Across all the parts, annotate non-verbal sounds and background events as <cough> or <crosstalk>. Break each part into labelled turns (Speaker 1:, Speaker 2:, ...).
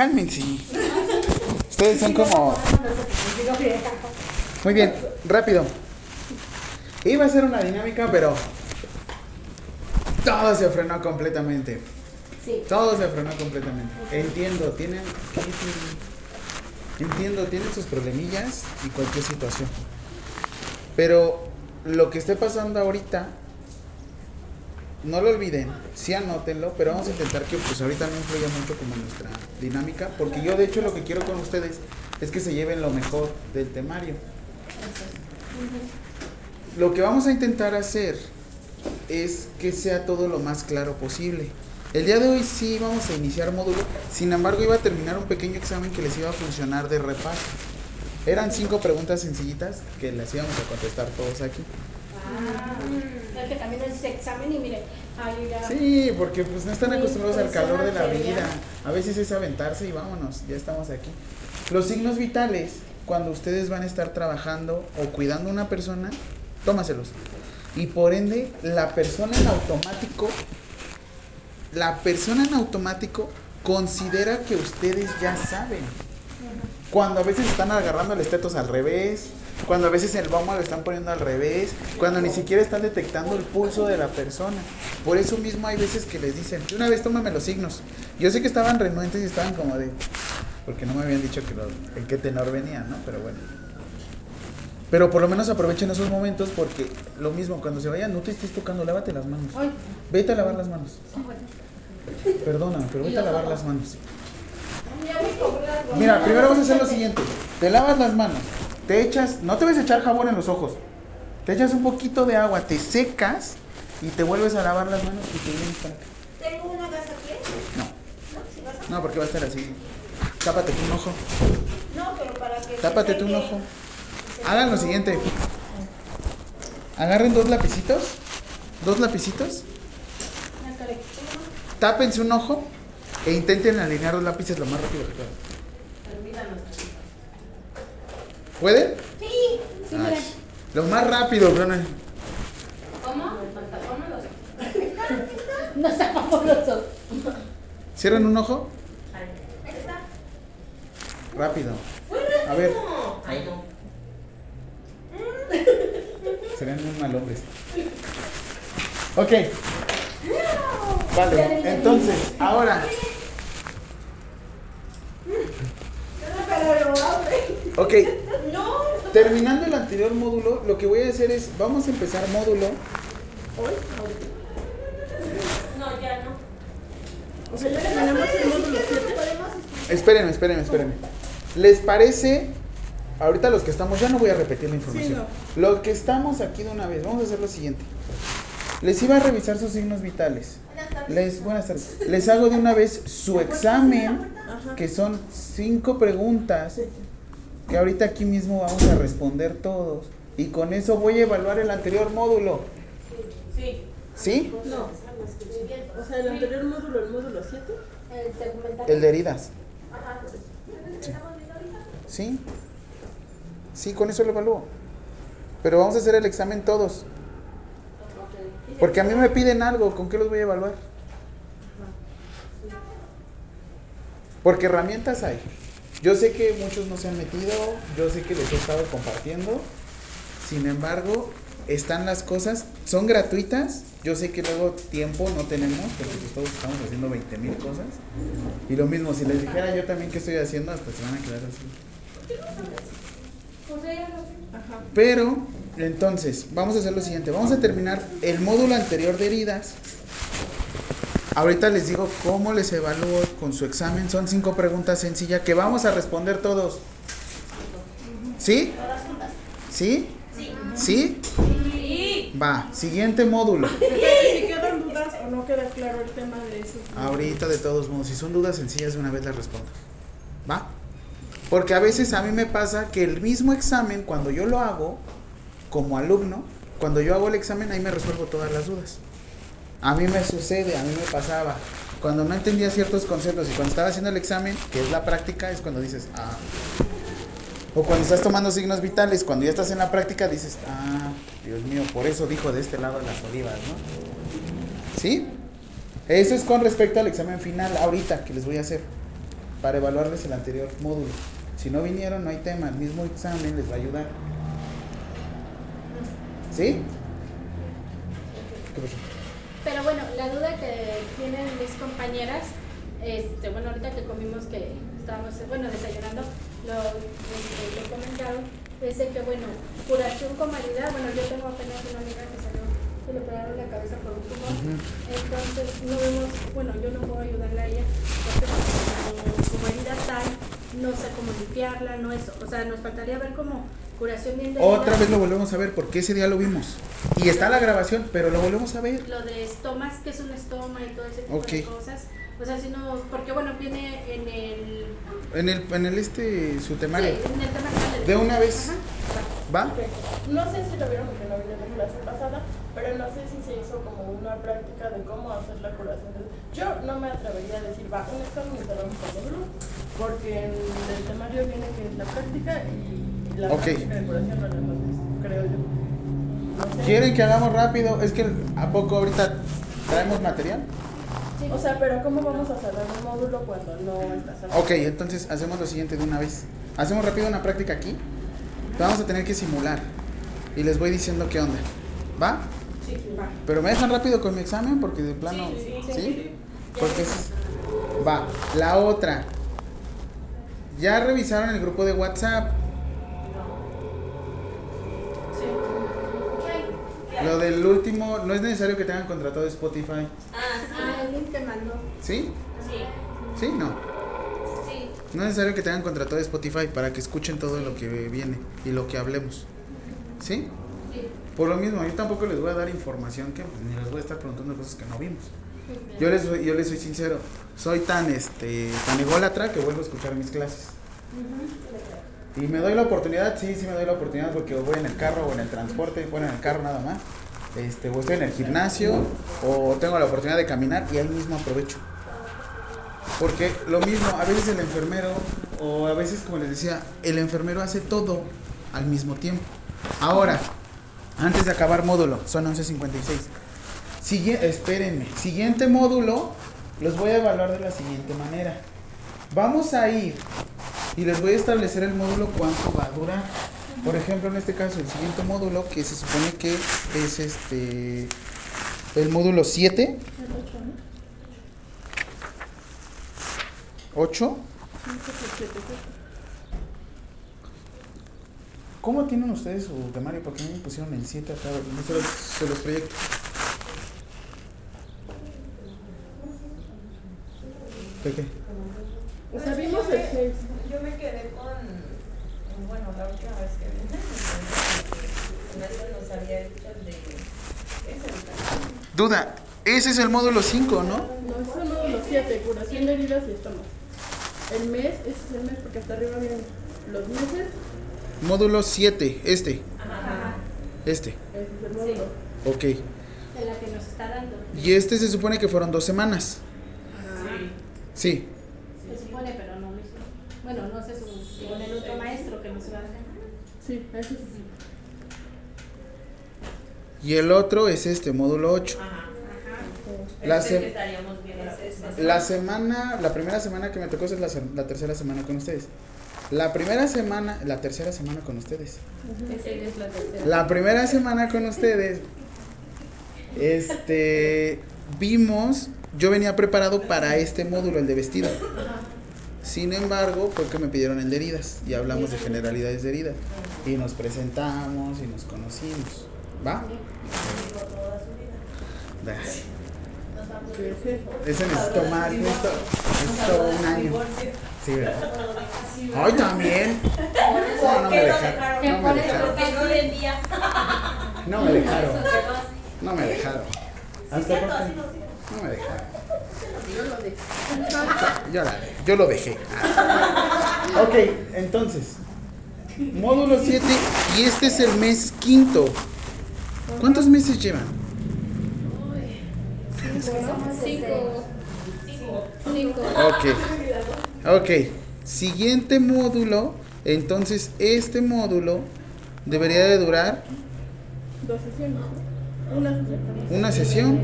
Speaker 1: cálmense. Ustedes son como... Muy bien, rápido. Iba a ser una dinámica, pero todo se frenó completamente.
Speaker 2: Sí.
Speaker 1: Todo se frenó completamente. Entiendo, tienen... ¿qué tienen? Entiendo, tienen sus problemillas y cualquier situación. Pero lo que esté pasando ahorita, no lo olviden, sí anótenlo, pero vamos a intentar que pues ahorita no influya mucho como nuestra dinámica, porque yo de hecho lo que quiero con ustedes es que se lleven lo mejor del temario. Lo que vamos a intentar hacer es que sea todo lo más claro posible. El día de hoy sí vamos a iniciar módulo, sin embargo iba a terminar un pequeño examen que les iba a funcionar de repaso. Eran cinco preguntas sencillitas que las íbamos a contestar todos aquí.
Speaker 2: Ah, que también examen y mire, ay, ya.
Speaker 1: Sí, porque pues no están acostumbrados al calor de la vida. A veces es aventarse y vámonos, ya estamos aquí. Los signos vitales, cuando ustedes van a estar trabajando o cuidando a una persona, tómaselos. Y por ende, la persona en automático, la persona en automático considera que ustedes ya saben. Cuando a veces están agarrando el estetos al revés, cuando a veces el bombo lo están poniendo al revés, cuando ni siquiera están detectando el pulso de la persona. Por eso mismo hay veces que les dicen, una vez tómame los signos. Yo sé que estaban renuentes y estaban como de, porque no me habían dicho que lo, en qué tenor venía, ¿no? Pero bueno. Pero por lo menos aprovechen esos momentos porque lo mismo, cuando se vayan, no te estés tocando, lávate las manos. Vete a lavar las manos. Perdóname, pero vete a lavar las manos. Mira, primero vamos a hacer lo siguiente. Te lavas las manos, te echas, no te vas a echar jabón en los ojos. Te echas un poquito de agua, te secas y te vuelves a lavar las manos y te vienes para acá.
Speaker 3: ¿Tengo una gasa aquí?
Speaker 1: No,
Speaker 3: ¿No? ¿Sí gasa?
Speaker 1: no, porque va a estar así. Tápate tú un ojo.
Speaker 3: No, pero para que.
Speaker 1: Tápate tú un ojo. Hagan lo siguiente. Agarren dos lapicitos. Dos lapicitos. Tápense un ojo e intenten alinear los lápices lo más rápido que puedan. ¿Pueden?
Speaker 3: Sí.
Speaker 2: Sí,
Speaker 1: Ay, lo más rápido, Bruna.
Speaker 2: ¿Cómo? No <laughs> los ojos.
Speaker 1: Cierran un ojo.
Speaker 3: Ahí está.
Speaker 1: Rápido. A ver.
Speaker 4: Ay, no. <laughs>
Speaker 1: Serían muy mal hombres. Ok. Vale, entonces, ahora. <laughs>
Speaker 3: Pero lo abre.
Speaker 1: Ok,
Speaker 3: No.
Speaker 1: terminando el anterior módulo, lo que voy a hacer es, vamos a empezar módulo.
Speaker 3: Hoy, ahorita.
Speaker 2: No, ya no.
Speaker 3: O sea, ya terminamos el módulo 7.
Speaker 1: Espérenme, espérenme, espérenme. ¿Les parece? Ahorita los que estamos, ya no voy a repetir la información. Los que estamos aquí de una vez, vamos a hacer lo siguiente. Les iba a revisar sus signos vitales. Les, buenas tardes. Les hago de una vez su examen, que son cinco preguntas, que ahorita aquí mismo vamos a responder todos. Y con eso voy a evaluar el anterior módulo.
Speaker 2: Sí.
Speaker 1: ¿Sí?
Speaker 3: No. O sea, el anterior módulo, el módulo 7.
Speaker 2: El
Speaker 1: de heridas.
Speaker 2: Ajá.
Speaker 1: ¿Sí? Sí, con eso lo evalúo. Pero vamos a hacer el examen todos. Porque a mí me piden algo, ¿con qué los voy a evaluar? Porque herramientas hay. Yo sé que muchos no se han metido, yo sé que les he estado compartiendo. Sin embargo, están las cosas, son gratuitas. Yo sé que luego tiempo no tenemos, porque pues todos estamos haciendo 20 mil cosas. Y lo mismo, si les dijera yo también qué estoy haciendo, hasta se van a quedar así.
Speaker 2: Ella no.
Speaker 3: Ajá.
Speaker 1: Pero, entonces, vamos a hacer lo siguiente. Vamos a terminar el módulo anterior de heridas. Ahorita les digo cómo les evalúo con su examen. Son cinco preguntas sencillas que vamos a responder todos. ¿Sí? ¿Sí? ¿Sí?
Speaker 2: Sí.
Speaker 1: Va, siguiente módulo.
Speaker 3: Si quedan dudas o no queda claro el tema de eso.
Speaker 1: Ahorita de todos modos, si son dudas sencillas, de una vez las respondo. ¿Va? Porque a veces a mí me pasa que el mismo examen, cuando yo lo hago, como alumno, cuando yo hago el examen, ahí me resuelvo todas las dudas. A mí me sucede, a mí me pasaba. Cuando no entendía ciertos conceptos y cuando estaba haciendo el examen, que es la práctica, es cuando dices, ah. O cuando estás tomando signos vitales, cuando ya estás en la práctica, dices, ah, Dios mío, por eso dijo de este lado las olivas, ¿no? ¿Sí? Eso es con respecto al examen final, ahorita que les voy a hacer. para evaluarles el anterior módulo. Si no vinieron, no hay tema, el mismo examen les va a ayudar. ¿Sí?
Speaker 2: Pero bueno, la duda que tienen mis compañeras, este, bueno, ahorita que comimos que estábamos, bueno, desayunando, lo, este, lo comentaron, es de que, bueno, curación con validad, bueno, yo tengo apenas una amiga que salió, que le operaron la cabeza por un tumor, entonces no vemos, bueno, yo no puedo ayudarle a ella, porque como su herida tal, no sé cómo limpiarla, no es, o sea, nos faltaría ver como curación bien de
Speaker 1: Otra vez lo volvemos a ver porque ese día lo vimos. Y está la grabación, pero lo volvemos a ver.
Speaker 2: lo de estomas, que es un estoma y todo ese tipo de cosas. O sea, si no, porque bueno, viene en el,
Speaker 1: En el, en el este, su
Speaker 2: sí,
Speaker 1: temario.
Speaker 2: en el tema del-
Speaker 1: De una vez.
Speaker 2: Ajá.
Speaker 1: ¿Va?
Speaker 3: Ok. No sé si lo vieron porque no vino la clase pasada, pero no sé si se hizo como una práctica de cómo hacer la curación. Yo no me atrevería a decir, va, un examen el módulo, porque en el temario viene que es la práctica y la
Speaker 1: Ok.
Speaker 3: práctica de curación no la hemos visto, creo yo. No sé.
Speaker 1: ¿Quieren que hagamos rápido? Es que ¿a poco ahorita traemos material?
Speaker 3: O sea, pero ¿cómo vamos a cerrar un módulo cuando no está cerrado?
Speaker 1: Ok, entonces hacemos lo siguiente de una vez. Hacemos rápido una práctica aquí. Vamos a tener que simular. Y les voy diciendo qué onda. ¿Va?
Speaker 3: Sí, sí, va.
Speaker 1: Pero me dejan rápido con mi examen porque de plano.
Speaker 3: Sí, sí,
Speaker 1: ¿Sí?
Speaker 3: sí.
Speaker 1: Porque es- Va. La otra. Ya revisaron el grupo de WhatsApp. Lo del último, no es necesario que tengan contratado Spotify.
Speaker 2: Ah, el link te mandó.
Speaker 1: ¿Sí?
Speaker 4: Sí,
Speaker 1: ¿Sí? No. No es necesario que tengan contratado Spotify para que escuchen todo lo que viene y lo que hablemos. ¿Sí?
Speaker 2: Sí.
Speaker 1: Por lo mismo, yo tampoco les voy a dar información que pues, ni les voy a estar preguntando cosas que no vimos. Yo les, yo les soy sincero, soy tan este tan ególatra que vuelvo a escuchar mis clases. Y me doy la oportunidad, sí, sí me doy la oportunidad porque voy en el carro o en el transporte, bueno, en el carro nada más. Este, o estoy en el gimnasio o tengo la oportunidad de caminar y ahí mismo aprovecho. Porque lo mismo, a veces el enfermero, o a veces como les decía, el enfermero hace todo al mismo tiempo. Ahora, antes de acabar módulo, son 11.56. Sigue, espérenme, siguiente módulo, los voy a evaluar de la siguiente manera. Vamos a ir y les voy a establecer el módulo cuánto va a durar. Por ejemplo, en este caso, el siguiente módulo, que se supone que es este el módulo 7,
Speaker 3: El ocho, ¿no?
Speaker 1: 8.
Speaker 3: Cinco, siete, siete.
Speaker 1: ¿Cómo tienen ustedes su temario? ¿Por qué no me pusieron el 7 acá? No se los, se los proyecto. ¿Qué qué?
Speaker 3: O sea, vimos el seis.
Speaker 4: Yo me quedé con, bueno, la última vez que vine, nos había dicho el de, ¿qué es el
Speaker 1: Duda, ese es el módulo 5, ¿no?
Speaker 3: No, es el módulo 7, curación de heridas y estomas. El mes, ese es el mes porque hasta arriba vienen los meses,
Speaker 1: Módulo 7, este,
Speaker 4: Ajá.
Speaker 1: este.
Speaker 3: ese es el módulo.
Speaker 1: Ok.
Speaker 2: De la que nos está dando.
Speaker 1: Y este se supone que fueron dos semanas. Sí.
Speaker 2: Se supone, pero no lo hizo. Bueno, no sé su- con el otro maestro que nos va a hacer.
Speaker 3: Sí, ese es.
Speaker 1: Y el otro es este, módulo 8.
Speaker 4: Ajá.
Speaker 1: La
Speaker 4: Ese
Speaker 1: se-
Speaker 4: que estaríamos.
Speaker 1: La semana, la primera semana que me tocó es la, la tercera semana con ustedes. La primera semana, la tercera semana con ustedes.
Speaker 4: La
Speaker 1: primera semana con ustedes, este, vimos, yo venía preparado para este módulo, el de vestido. Sin embargo, fue que me pidieron el de heridas y hablamos de generalidades de heridas. Y nos presentamos y nos conocimos. ¿Va? Da.
Speaker 3: Ese.
Speaker 1: Ese necesito más, necesito, necesito un año. Sí, ¿verdad? Ay, también. No, no me dejaron. No me dejaron.
Speaker 4: No
Speaker 1: me dejaron. No me dejaron. ¿Hasta cuándo? No me dejaron. Yo, la- yo lo dejé. Ok, entonces. Módulo 7 y este es el mes quinto. ¿Cuántos meses llevan?
Speaker 2: Cinco. Cinco.
Speaker 1: Ok. Ok. Siguiente módulo. Entonces, este módulo debería de durar
Speaker 3: Dos sesiones. ¿no? Una sesión.
Speaker 1: una sesión.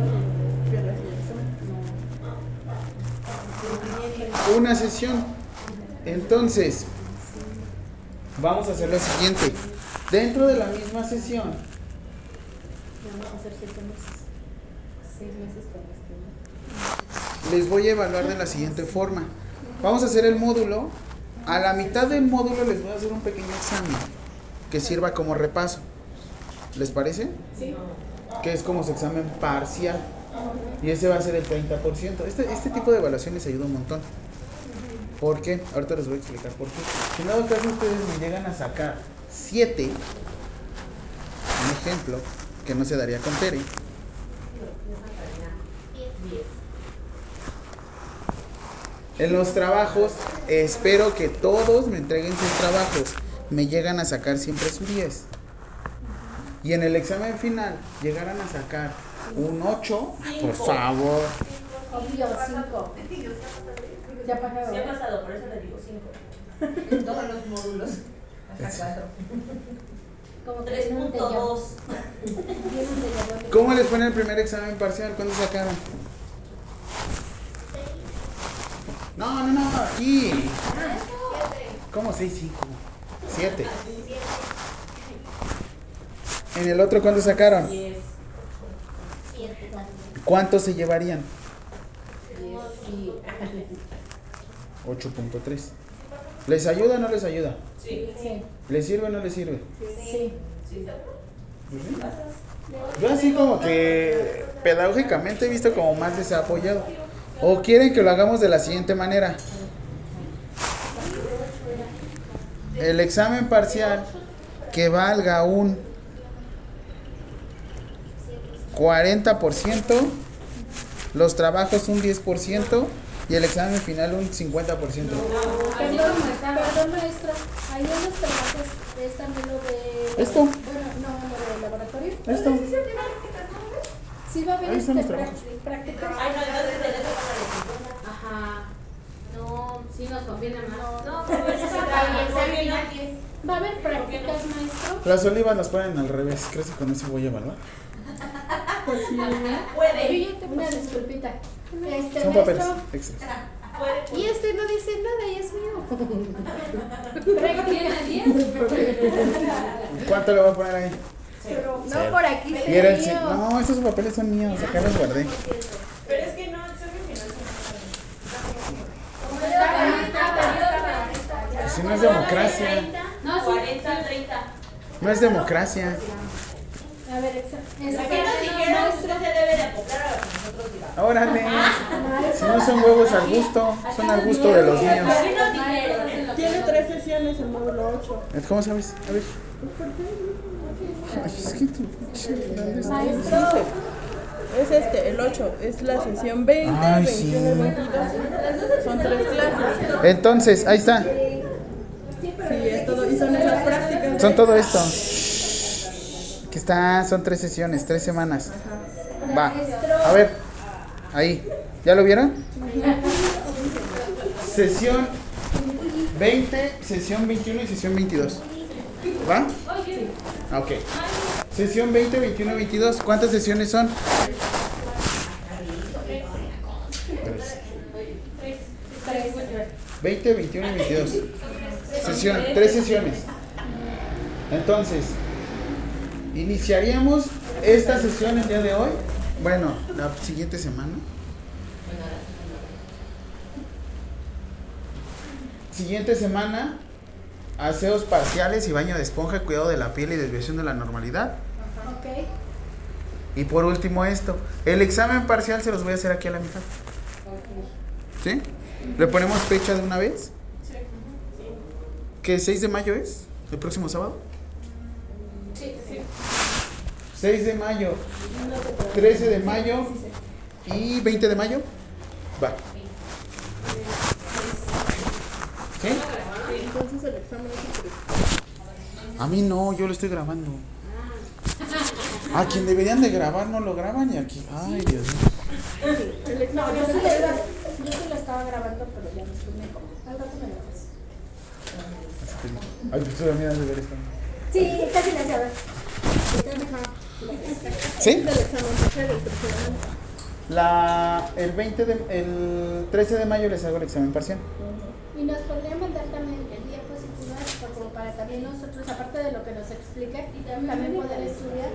Speaker 1: Una sesión. Entonces, vamos a hacer lo siguiente. Dentro de la misma sesión,
Speaker 2: Vamos a hacer siete meses. Seis meses con este.
Speaker 1: les voy a evaluar de la siguiente forma. Vamos a hacer el módulo. A la mitad del módulo les voy a hacer un pequeño examen que sirva como repaso. ¿Les parece?
Speaker 3: Sí.
Speaker 1: Que es como su examen parcial. Y ese va a ser el 30%. Este, este tipo de evaluaciones ayuda un montón. ¿Por qué? Ahorita les voy a explicar por qué. Si en dado caso ustedes me llegan a sacar 7, un ejemplo, que no se daría con Tere, En los trabajos, espero que todos me entreguen sus trabajos. Me llegan a sacar siempre su 10. Y en el examen final llegaran a sacar un 8, por favor.
Speaker 2: Obvio, cinco. Ya pagaron.
Speaker 4: Sí ha pasado, por eso le digo cinco. En todos los módulos. Hasta cuatro.
Speaker 2: Como que no te llamo.
Speaker 4: 3.2.
Speaker 2: Diez te llamo.
Speaker 1: ¿Cómo les fue en el primer examen parcial? ¿Cuándo sacaron? No, no, no, aquí. ¿Cómo 6, 5? 7. En el otro, ¿cuánto sacaron?
Speaker 4: Diez.
Speaker 1: ¿Cuántos se llevarían?
Speaker 2: Sí.
Speaker 1: 8.3. ¿Les ayuda o no les ayuda?
Speaker 4: Sí.
Speaker 2: Sí.
Speaker 1: ¿Les sirve o no les sirve?
Speaker 2: Sí.
Speaker 4: Sí.
Speaker 1: Yo así como que pedagógicamente he visto como más les ha apoyado. ¿O quieren que lo hagamos de la siguiente manera? El examen parcial que valga un 40%, los trabajos un 10% y el examen final un 50%.
Speaker 2: Perdón, perdón, maestra. Ahí en los trabajos es también lo de.
Speaker 1: Esto.
Speaker 2: Bueno, no, lo laboratorio.
Speaker 1: Esto.
Speaker 2: Sí, va a haber este prácticas.
Speaker 4: Ay, no, entonces de eso para
Speaker 5: Ajá. No, sí nos conviene más.
Speaker 4: No, bien.
Speaker 2: Va a haber prácticas, maestro.
Speaker 1: Las olivas las ponen al revés. ¿Crees que con eso voy a evaluar?
Speaker 4: Puede.
Speaker 2: Una disculpita. Este
Speaker 1: Son papeles extras.
Speaker 2: Y este no dice nada y es mío.
Speaker 1: ¿Cuánto le voy a poner ahí?
Speaker 2: No por aquí.
Speaker 1: Y era el No, estos papeles son míos. Acá los guardé.
Speaker 4: Pero es que no, final.
Speaker 1: Si no es democracia.
Speaker 5: No, sí.
Speaker 4: 40, 30.
Speaker 1: No es democracia.
Speaker 2: A ver, exa-
Speaker 4: La
Speaker 2: este,
Speaker 4: que nos dijeron, usted se debe de acoplar a lo que nosotros digamos.
Speaker 1: Órale. Si no son huevos al gusto, son al gusto de los niños.
Speaker 4: Así nos dijeron.
Speaker 3: Tiene tres sesiones el módulo 8.
Speaker 1: ¿Cómo sabes? A ver. Ay, es que tú-
Speaker 2: Maestro.
Speaker 3: Es este, el 8. Es la sesión 20,
Speaker 1: Ay,
Speaker 3: 21 y
Speaker 1: sí.
Speaker 3: 22. Son tres clases.
Speaker 1: Entonces, ahí está.
Speaker 3: Sí, es todo. Y son esas prácticas.
Speaker 1: Son todo esto. Aquí está, son tres sesiones, tres semanas. Va. A ver. Ahí. ¿Ya lo vieron? Sesión 20, sesión 21 y sesión 22. ¿Va? Ah, Ok. Sesión 20, 21 y 22. ¿Cuántas sesiones son? Tres. 20, 21 y 22. Sesión, tres sesiones. Entonces, iniciaríamos esta sesión el día de hoy. Bueno, la siguiente semana. Siguiente semana, aseos parciales y baño de esponja, cuidado de la piel y desviación de la normalidad.
Speaker 2: Ok.
Speaker 1: Y por último esto, el examen parcial se los voy a hacer aquí a la mitad. ¿Sí? ¿Le ponemos fecha de una vez? ¿Qué 6 de mayo es? ¿El próximo sábado?
Speaker 2: Sí, sí.
Speaker 1: 6 de mayo, 13 de mayo y 20 de mayo. Va. ¿Sí?
Speaker 3: Entonces el examen es
Speaker 1: A mí no, yo lo estoy grabando. A quien deberían de grabar no lo graban y aquí. Ay, Dios mío.
Speaker 3: El
Speaker 2: No, yo sí, la, yo sí la estaba grabando, pero ya después me como. Al rato me lo haces.
Speaker 1: Ay, pues todavía de ver esto.
Speaker 2: Sí, casi la ver.
Speaker 1: ¿Sí?
Speaker 3: el examen parcial, el tercero.
Speaker 1: La, el 20 de, el 13 de mayo les hago el examen parcial.
Speaker 2: Y nos podríamos podría mandar también diapositivas pa- como para también nosotros, aparte de lo que nos explique, también poder estudiar.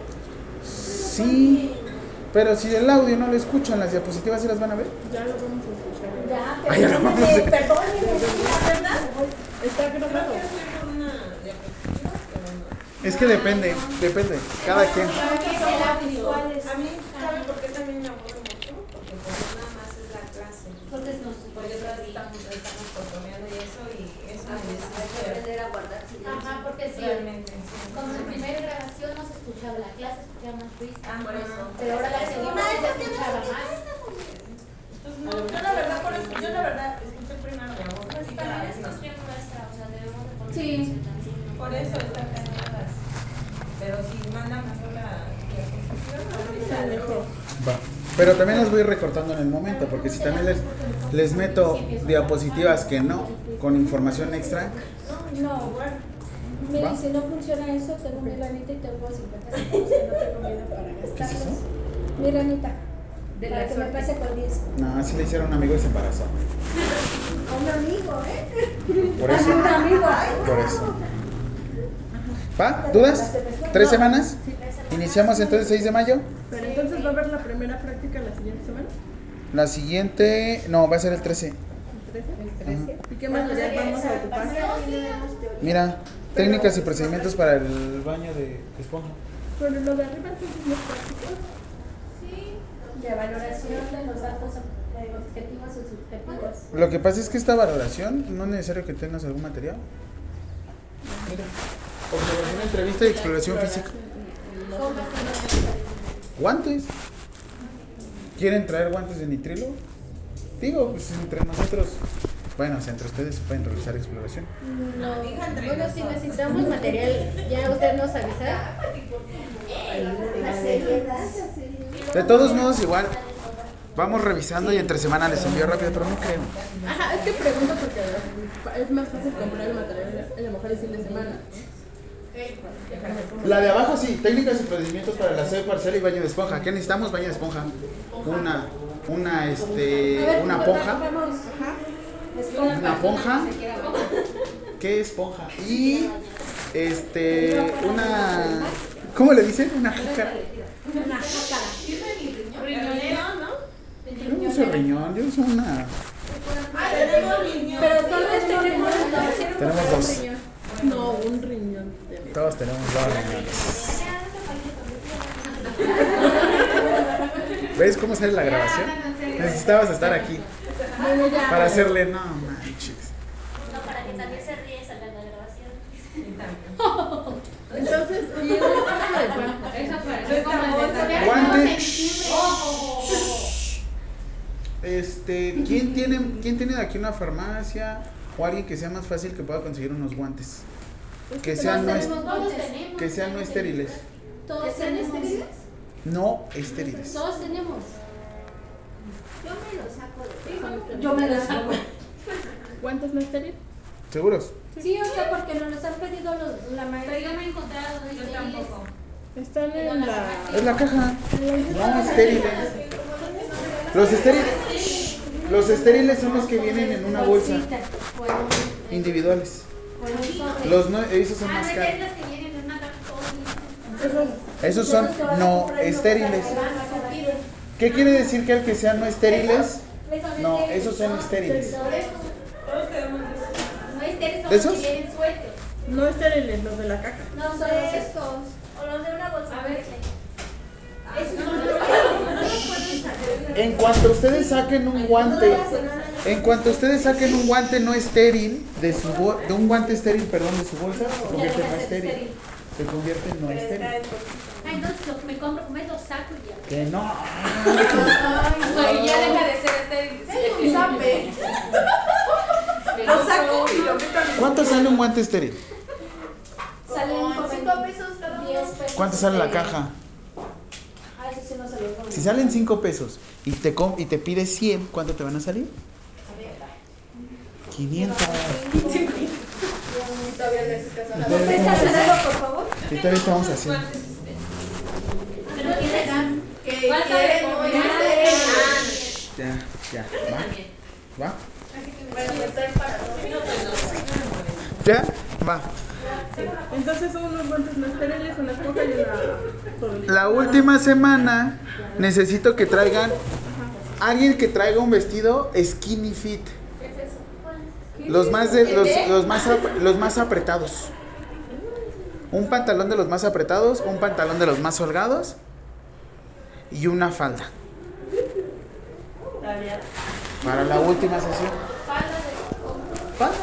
Speaker 1: Sí, pero si el audio no lo escuchan, las diapositivas sí las van a ver.
Speaker 3: Ya lo vamos a escuchar.
Speaker 2: Ya,
Speaker 1: Ay, ya lo vamos a
Speaker 2: la verdad.
Speaker 3: Está grabado.
Speaker 4: una diapositiva, pero no.
Speaker 1: Es que depende, depende, cada quien.
Speaker 4: A mí, ¿sabe por qué también me aburre mucho? Porque nada más es la clase.
Speaker 5: Porque nos
Speaker 4: estamos, estamos y eso, y eso me
Speaker 5: hay que
Speaker 4: desespera.
Speaker 5: aprender a guardar
Speaker 2: porque sí.
Speaker 4: Realmente, sí.
Speaker 5: Como en primera grabación no se escuchaba la clase, se escuchaba más ruido.
Speaker 4: Ah, por eso.
Speaker 5: Pero ahora la segunda se escuchaba más.
Speaker 4: Entonces, no, yo la verdad, por eso, yo la verdad, escuché primero mi abuelo.
Speaker 5: Pues también es cuestión nuestra, o sea, debemos de poner
Speaker 2: Sí.
Speaker 5: ¿no?
Speaker 4: Por eso están casadas. Pero si mandan mejor la diapositiva,
Speaker 3: Está mejor.
Speaker 1: Va. Pero también las voy recortando en el momento, porque si también les, les meto diapositivas que no, con información extra,
Speaker 2: No, mira,
Speaker 1: ¿Va?
Speaker 2: si no funciona eso, tengo mi ranita y tengo 50 centavos que no tengo miedo para
Speaker 1: ¿qué es
Speaker 2: gastarlos.
Speaker 1: eso?
Speaker 2: Mi ranita,
Speaker 5: De
Speaker 2: para
Speaker 5: la
Speaker 2: que me pase con 10.
Speaker 1: No, así le hicieron a un amigo y se embarazó.
Speaker 2: A un amigo, ¿eh?
Speaker 1: Por
Speaker 2: A
Speaker 1: eso,
Speaker 2: un amigo.
Speaker 1: por eso. ¿Va? ¿Dudas? ¿Tres semanas? Iniciamos entonces 6 de mayo.
Speaker 3: Pero entonces va a haber la primera práctica la siguiente semana.
Speaker 1: La siguiente, no, va a ser el 13.
Speaker 3: ¿El 13? ¿Y qué material vamos a ocupar?
Speaker 1: Mira, técnicas y procedimientos para el baño de esponja.
Speaker 3: Pero lo de arriba entonces no es práctico.
Speaker 2: Sí. De valoración de los datos eh, objetivos y subjetivos.
Speaker 1: Lo que pasa es que esta valoración no es necesario que tengas algún material. Mira, observación, entrevista y exploración física. Guantes. ¿Quieren traer guantes de nitrilo? Digo, pues entre nosotros, bueno, o sea, entre ustedes se pueden realizar exploración.
Speaker 2: No, bueno, si necesitamos material, ya usted nos avisará.
Speaker 1: De todos modos, igual, vamos revisando y entre semana les envío rápido, pero no creo.
Speaker 3: Ajá, es que pregunto porque es más fácil comprar el material a lo mejor el fin de semana.
Speaker 1: La de abajo sí, técnicas y procedimientos para el aseo parcial y baño de esponja. ¿Qué necesitamos? Baño de esponja. Una, una, este, una ponja. Una ponja. ¿Qué esponja? Y, este, una, ¿cómo le dicen? Una jícara.
Speaker 2: Una jácara.
Speaker 4: riñonero, ¿no?
Speaker 1: Yo no uso riñón, yo uso una.
Speaker 2: Pero todos tenemos dos.
Speaker 1: Tenemos dos.
Speaker 3: No, un riñón.
Speaker 1: Todos tenemos dos riñones. ¿Ves cómo sale la grabación? Necesitabas estar aquí para hacerle, no manches.
Speaker 5: No, para que también se ríe salga la grabación.
Speaker 3: Entonces, oye,
Speaker 1: Guante. Este, ¿quién tiene, ¿quién tiene de aquí una farmacia o alguien que sea más fácil que pueda conseguir unos guantes? Que sean no, que sean no estériles.
Speaker 2: Todos tenemos.
Speaker 1: No estériles.
Speaker 2: Todos tenemos.
Speaker 5: Yo me lo saco de
Speaker 2: Yo me las saco.
Speaker 3: ¿Cuántos no estériles?
Speaker 1: ¿Seguros?
Speaker 2: Sí, o sea, porque nos los han pedido los, la
Speaker 5: Pero
Speaker 2: maestra.
Speaker 5: yo no he encontrado
Speaker 4: Yo tampoco.
Speaker 3: Están en la.
Speaker 1: Es la caja. No estériles. Los estériles. Los estériles son los que vienen en una bolsa.
Speaker 2: En
Speaker 1: Individuales.
Speaker 2: en.
Speaker 1: Los no, esos son
Speaker 5: Ah,
Speaker 1: más caros. Esos son no estériles. ¿Qué quiere decir que el que sean no estériles? No, esos son estériles. ¿De
Speaker 5: los
Speaker 1: esos?
Speaker 5: que vienen sueltos.
Speaker 3: No estériles, los de la caja.
Speaker 5: No, son estos. O los de una bolsa. A ver.
Speaker 1: En cuanto ustedes saquen un guante, en cuanto ustedes saquen un guante no estéril de su de un guante estéril, perdón, de su bolsa, se convierte en no estéril. Se convierte en no estéril.
Speaker 5: Ah, entonces lo que me compro, me lo saco y ya.
Speaker 1: Que no.
Speaker 5: Y ya deja de ser estéril.
Speaker 4: Lo saco y lo meto en
Speaker 1: ¿Cuánto sale un guante estéril?
Speaker 2: Salen por 5 pesos cada 10 pesos.
Speaker 1: ¿Cuánto sale la caja?
Speaker 2: Ah, eso sí no se lo pongo.
Speaker 1: Si salen 5 pesos y te com- y te pides 100, ¿cuánto te van a salir? 500.
Speaker 2: ¿Me prestas algo, por favor?
Speaker 1: Y todavía estamos haciendo. Ya, ya. ¿Va? ¿Va? ¿Ya? Va.
Speaker 3: Entonces son unos guantes no estériles, una esponja y una...
Speaker 1: La última semana necesito que traigan alguien que traiga un vestido skinny fit. Los más de, los, los más ap- los más apretados. Un pantalón de los más apretados, un pantalón de los más holgados y una falda. Para la última sesión. ¿Falda?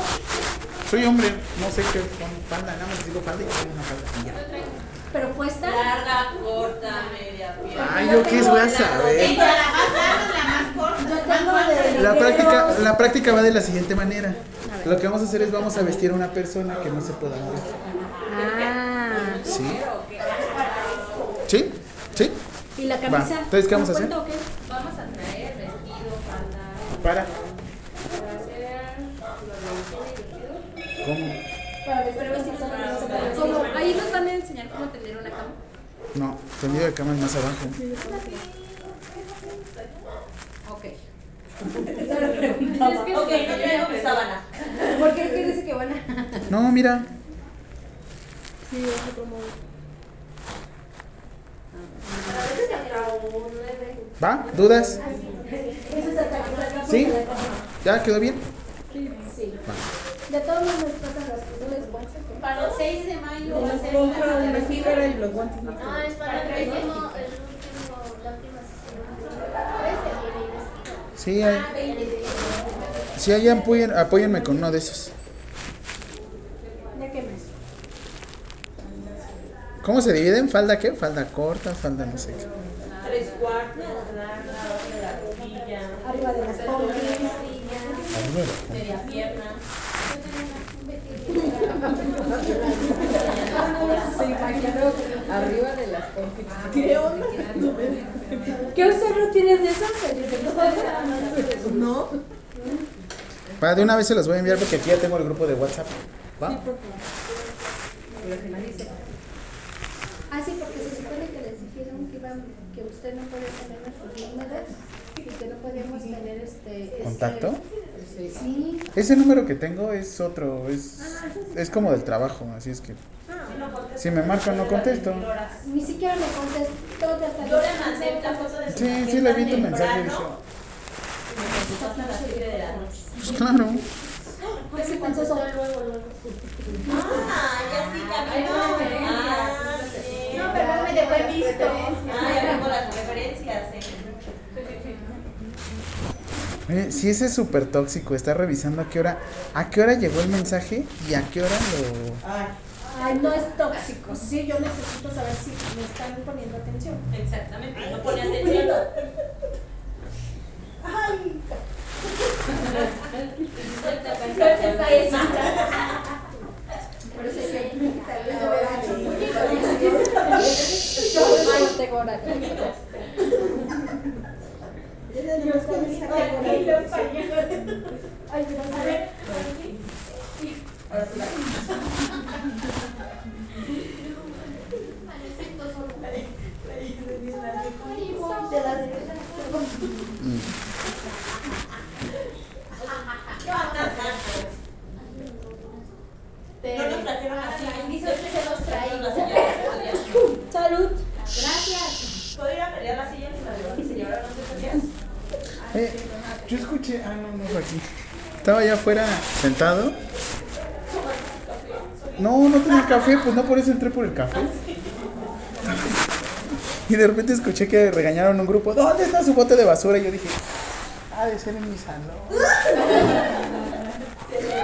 Speaker 1: Soy hombre, no sé qué con falda, nada más digo falda y traigo una falda. y ya.
Speaker 2: Pero puesta.
Speaker 4: Larga, corta, media pierna.
Speaker 1: Ay, yo qué voy a saber.
Speaker 5: La más larga, la más corta.
Speaker 2: Tengo
Speaker 1: La práctica, la práctica va de la siguiente manera. Lo que vamos a hacer es vamos a vestir a una persona que no se pueda mover.
Speaker 2: Ah.
Speaker 1: ¿Sí? ¿Sí? ¿Sí?
Speaker 2: ¿Y la
Speaker 1: Va,
Speaker 2: camisa?
Speaker 1: entonces, ¿qué vamos a hacer?
Speaker 4: Vamos a traer vestido, falda,
Speaker 1: Para. ¿Cómo?
Speaker 5: Ahí nos van a enseñar cómo tender una cama.
Speaker 1: No, tendido de cama es más abajo.
Speaker 5: Ok. <laughs>
Speaker 4: Ok, no traigo mi sábana.
Speaker 5: ¿Por qué ¿Qué dice que van a.?
Speaker 1: No, mira. ¿Va? ¿Dudas? ¿Sí? ¿Ya quedó bien?
Speaker 2: Sí. De todos modos nos pasan las cosas bolsas.
Speaker 5: Para el 6 de mayo va a ser
Speaker 3: y los guantes no
Speaker 2: Ah, es para el último, el último, la última sesión.
Speaker 1: Sí, hay. Sí, ahí apoyen, apóyenme con uno de esos.
Speaker 2: ¿De qué mes?
Speaker 1: ¿Cómo se dividen? ¿Falda qué? Falda corta, falda no sé qué.
Speaker 4: Tres cuartos, larga, abajo de la rodilla,
Speaker 2: Arriba de las pompis.
Speaker 4: media pierna.
Speaker 5: Arriba de las pompis.
Speaker 3: ¿Qué onda?
Speaker 2: ¿Qué usted no tiene de esas?
Speaker 3: No.
Speaker 1: Va, de una vez se los voy a enviar porque aquí ya tengo el grupo de WhatsApp. ¿Va?
Speaker 2: Ah, sí, porque se supone que les dijeron que, usted no podía tener nuestros números y que no podíamos tener este... este-
Speaker 1: ¿Contacto?
Speaker 2: Sí.
Speaker 1: Ese número que tengo es otro, es, es como del trabajo, así es que si me marcan no contesto.
Speaker 2: Ni siquiera me contestó
Speaker 4: Yo le mandé la foto de su
Speaker 1: Sí, sí le vi tu mensaje. dije,
Speaker 4: y me contestó hasta las 7 de la noche.
Speaker 1: Pues claro.
Speaker 2: Pues sí, contestó luego, luego.
Speaker 4: Ah, ya sí, ya. Ah.
Speaker 5: Me dejó el visto.
Speaker 4: Ah, ya tengo las referencias. eh.
Speaker 1: Sí, ese es súper tóxico, está revisando a qué hora, a qué hora llegó el mensaje y a qué hora lo...
Speaker 3: Ay.
Speaker 2: Ay, no es tóxico. Sí, yo necesito saber si me están poniendo atención.
Speaker 4: Exactamente, no pone atención.
Speaker 5: Por eso es que tal vez yo veo Yo no tengo horario.
Speaker 2: Ay, gracias. De las
Speaker 4: No nos trajeron así.
Speaker 5: Dice que se los traigo.
Speaker 4: La silla. <laughs>
Speaker 2: Salud.
Speaker 5: Gracias.
Speaker 4: ¿Puedo ir a pelear la silla y la de y se llevaron los días?
Speaker 1: Eh, yo escuché, ah, no, no fue aquí. Estaba allá afuera sentado. No, no tenía café, pues no por eso entré por el café. Y de repente escuché que regañaron un grupo, ¿dónde está su bote de basura? Y yo dije, ha de ser en mi salón.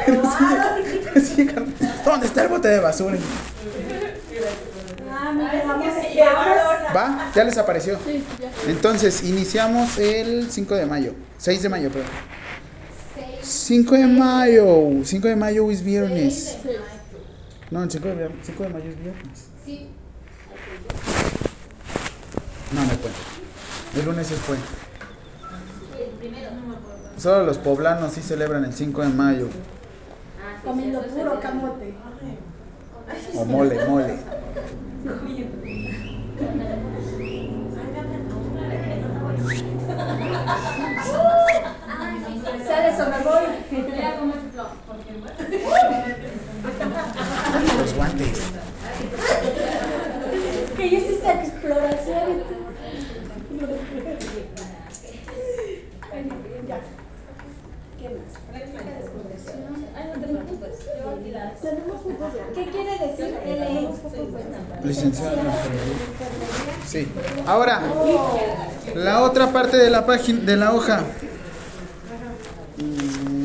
Speaker 1: Pero sí, sí ¿dónde está el bote de basura?
Speaker 2: Ah,
Speaker 1: Va, ya les apareció. Entonces, iniciamos el 5 de mayo. 6 de mayo, perdón. 5 de mayo. 5 de mayo es viernes. No, el 5 de, vier- 5 de mayo es viernes.
Speaker 5: Sí.
Speaker 1: No, no es puente. El lunes es puente. Solo los poblanos sí celebran el 5 de mayo.
Speaker 2: Comiendo puro camote.
Speaker 1: O mole, mole.
Speaker 2: Sale eso, me voy.
Speaker 5: Mira cómo chifló.
Speaker 1: partes.
Speaker 5: Que yo hice esta exploración.
Speaker 3: Ya.
Speaker 5: ¿Qué más? ¿Qué quiere decir.
Speaker 1: Sí. Ahora, la otra parte de la página, de la hoja. Mm.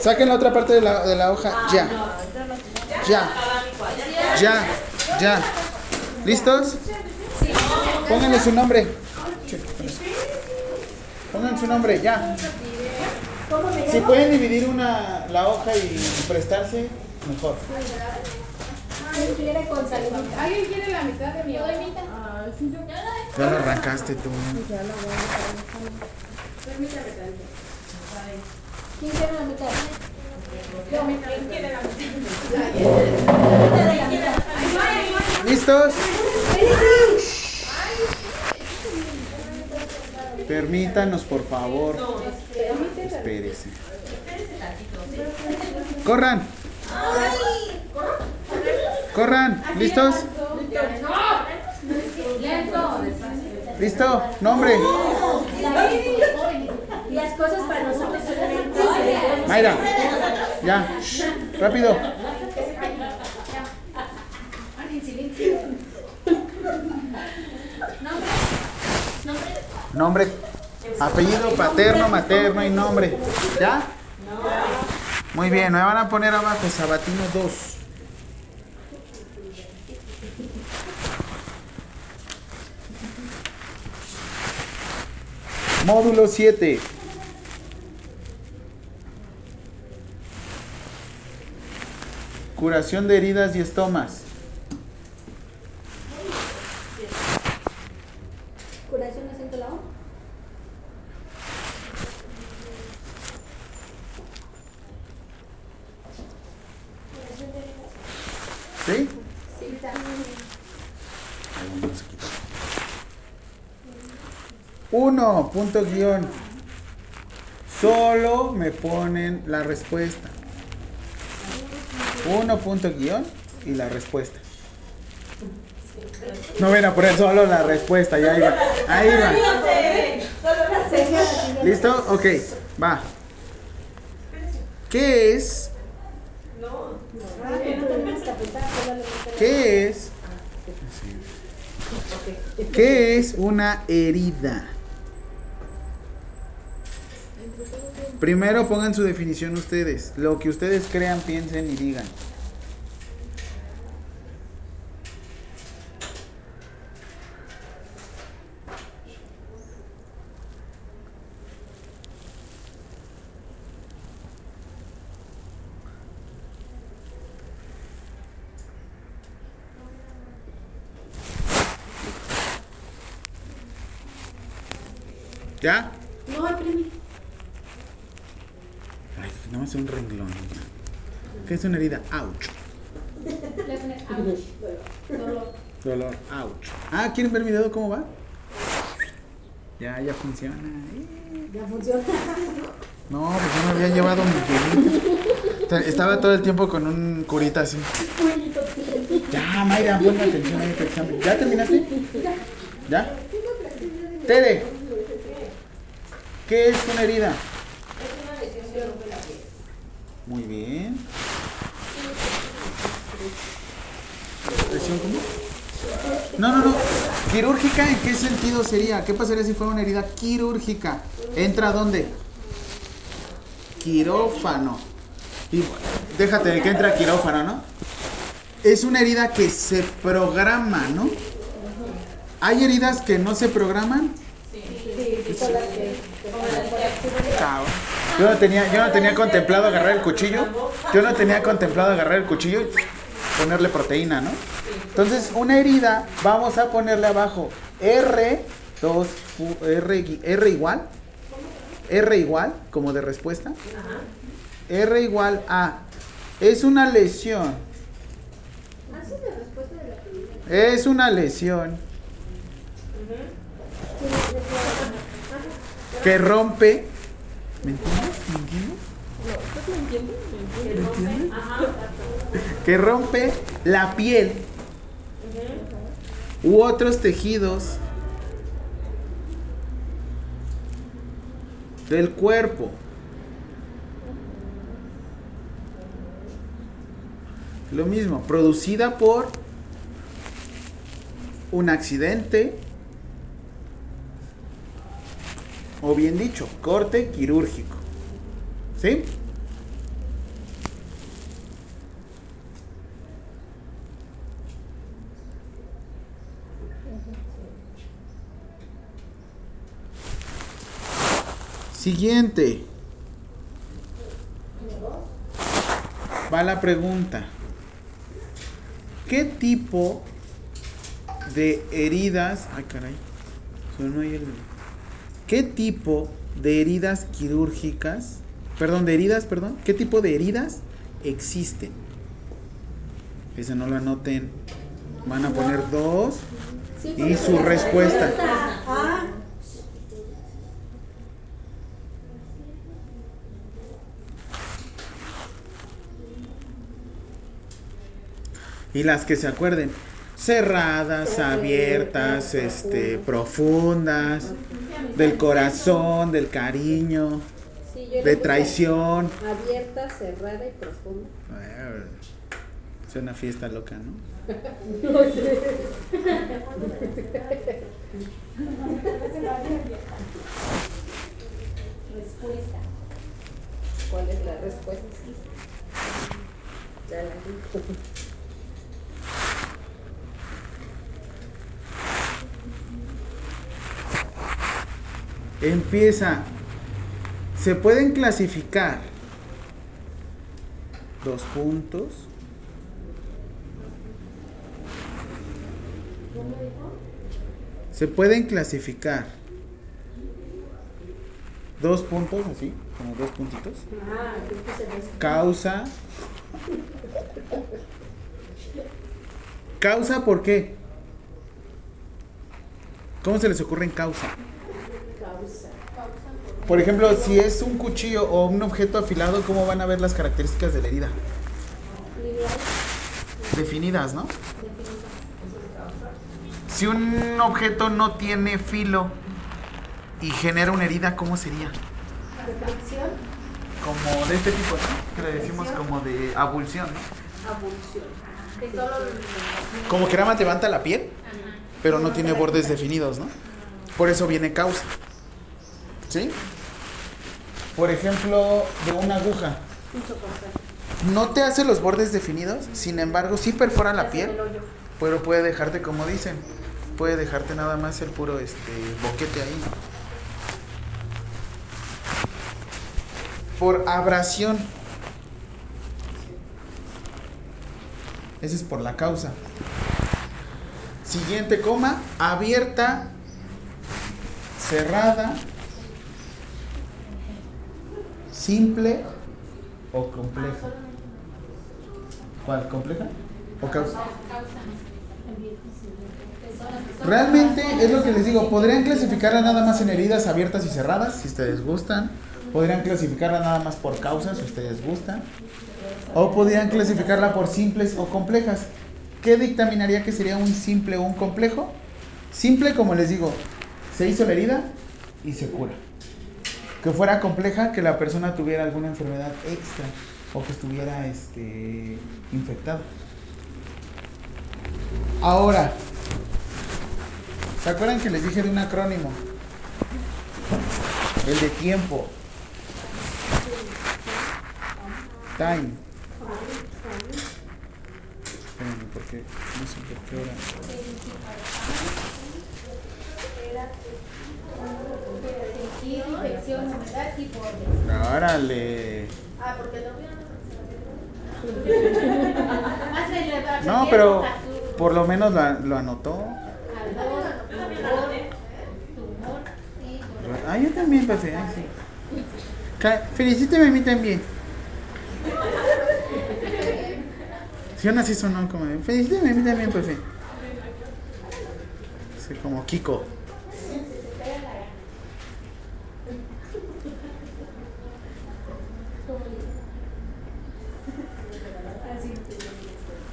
Speaker 1: Saquen la otra parte de la, de la hoja. Ya. Ya. Ya. Ya. ¿Listos? Pónganle su nombre. Pongan su nombre, ya. Si pueden dividir una, la hoja y prestarse, mejor.
Speaker 5: ¿Quién quiere con?
Speaker 2: ¿Alguien quiere la mitad de mi hoja?
Speaker 3: Ah, sí, yo.
Speaker 1: Ya lo arrancaste tú.
Speaker 2: Permítame tanto.
Speaker 5: ¿Quién quiere la mitad?
Speaker 2: ¿Quién quiere la mitad?
Speaker 5: Mitad de la mitad.
Speaker 1: ¿Listos? Permítanos, por favor. Espérese. Corran. Corran. ¿Listos? ¿Listo? Nombre.
Speaker 5: Las cosas para nosotros son.
Speaker 1: Mayra. Ya. Rápido. Nombre. Apellido paterno, materno y nombre. ¿Ya? Muy bien, me van a poner abajo Sabatino 2. Módulo 7. Curación de heridas y estomas.
Speaker 5: Curación acento la O. Curación de heridas.
Speaker 1: ¿Sí? Uno, punto guion. Solo me ponen la respuesta. Uno, punto guion y la respuesta. No ven a poner solo la respuesta, ya ahí va. Ahí va. ¿Listo? Ok, va. ¿Qué es?
Speaker 5: Ah, que no tenemos que apuntar, solo le metemos.
Speaker 1: ¿Qué es? ¿Qué es una herida? Primero pongan su definición ustedes. Lo que ustedes crean, piensen y digan. ¿Ya?
Speaker 5: No, premio.
Speaker 1: Ay, nada más un renglón. ¿Qué es una herida? Ouch.
Speaker 2: Dolor.
Speaker 1: Dolor. Ouch. Ah, ¿quieren ver mi dedo cómo va? Ya, ya funciona.
Speaker 5: Ya funciona.
Speaker 1: No, pues yo me había llevado mi. Te- Estaba todo el tiempo con un curita así. Ya, Mayra, pon atención ahí a tu examen. ¿Ya terminaste? ¿Ya? Tere, ¿qué es una herida? Muy bien. ¿Presión cómo? No, no, no. ¿Quirúrgica en qué sentido sería? ¿Qué pasaría si fuera una herida quirúrgica? ¿Entra dónde? Quirófano. Y déjate de que entra quirófano, ¿no? Es una herida que se programa, ¿no? ¿Hay heridas que no se programan? Yo no tenía, yo no tenía contemplado agarrar el cuchillo. Yo no tenía contemplado agarrar el cuchillo y ponerle proteína, ¿no? Entonces, una herida, vamos a ponerle abajo R, 2, R, R igual. R igual, como de respuesta. R igual a. Es una lesión. Es una lesión que rompe. ¿Me entiendes? ¿Me entiendes? ¿Entiendes? Que rompe la piel u otros tejidos del cuerpo. Lo mismo, producida por un accidente o bien dicho, corte quirúrgico. ¿Sí? Siguiente. Va la pregunta. ¿Qué tipo de heridas... Ay, caray. El- ¿Qué tipo de heridas quirúrgicas, perdón, de heridas, perdón, qué tipo de heridas existen? Esa no lo anoten. Van a poner dos
Speaker 2: Sí,
Speaker 1: y su respuesta.
Speaker 5: Ah,
Speaker 1: Y las que se acuerden, cerradas, abiertas, este, profundas, del corazón, del cariño,
Speaker 5: sí, yo
Speaker 1: de traición.
Speaker 5: Abierta, cerrada y profunda.
Speaker 1: Es una fiesta loca, ¿no? <laughs>
Speaker 2: Respuesta.
Speaker 5: ¿Cuál es la respuesta? Ya la dijo.
Speaker 1: Empieza. Se pueden clasificar dos puntos. Se pueden clasificar dos puntos, así, como dos puntitos. Causa. Causa, ¿por qué? ¿Cómo se les ocurre en causa? Por ejemplo, si es un cuchillo o un objeto afilado, ¿cómo van a ver las características de la herida? Definidas, ¿no? Si un objeto no tiene filo y genera una herida, ¿cómo sería? Como de este tipo, ¿no? Que le decimos como de abulsión, ¿no?
Speaker 5: Abulsión.
Speaker 1: Como que nada más levanta la piel, pero no tiene bordes definidos, ¿no? Por eso viene causa. ¿Sí? Por ejemplo, de una aguja. No te hace los bordes definidos, sin embargo, sí perfora la piel, pero puede dejarte, como dicen, puede dejarte nada más el puro este boquete ahí. Por abrasión. Ese es por la causa. Siguiente coma, abierta, cerrada, simple o compleja. ¿Cuál? ¿Compleja? ¿O causa? Realmente es lo que les digo, podrían clasificarla nada más en heridas abiertas y cerradas, si ustedes gustan. Podrían clasificarla nada más por causas, si ustedes gustan. O podrían clasificarla por simples o complejas. ¿Qué dictaminaría que sería un simple o un complejo? Simple, como les digo, se hizo la herida y se cura. Que fuera compleja, que la persona tuviera alguna enfermedad extra o que estuviera este, infectado. Ahora, ¿se acuerdan que les dije de un acrónimo? El de tiempo. Time. Espérenme, porque no sé por qué hora.
Speaker 2: Infección, humedad y bordes.
Speaker 1: Órale.
Speaker 3: Ah, porque no
Speaker 2: la-
Speaker 1: No,
Speaker 2: la-
Speaker 1: pero por lo menos lo, lo anotó. Ah, yo también, Pepe. ay, sí. Felicíteme a mí también. Si aún así sonó como de, Felicíteme a mí también, Pepe. Sí, como Kiko.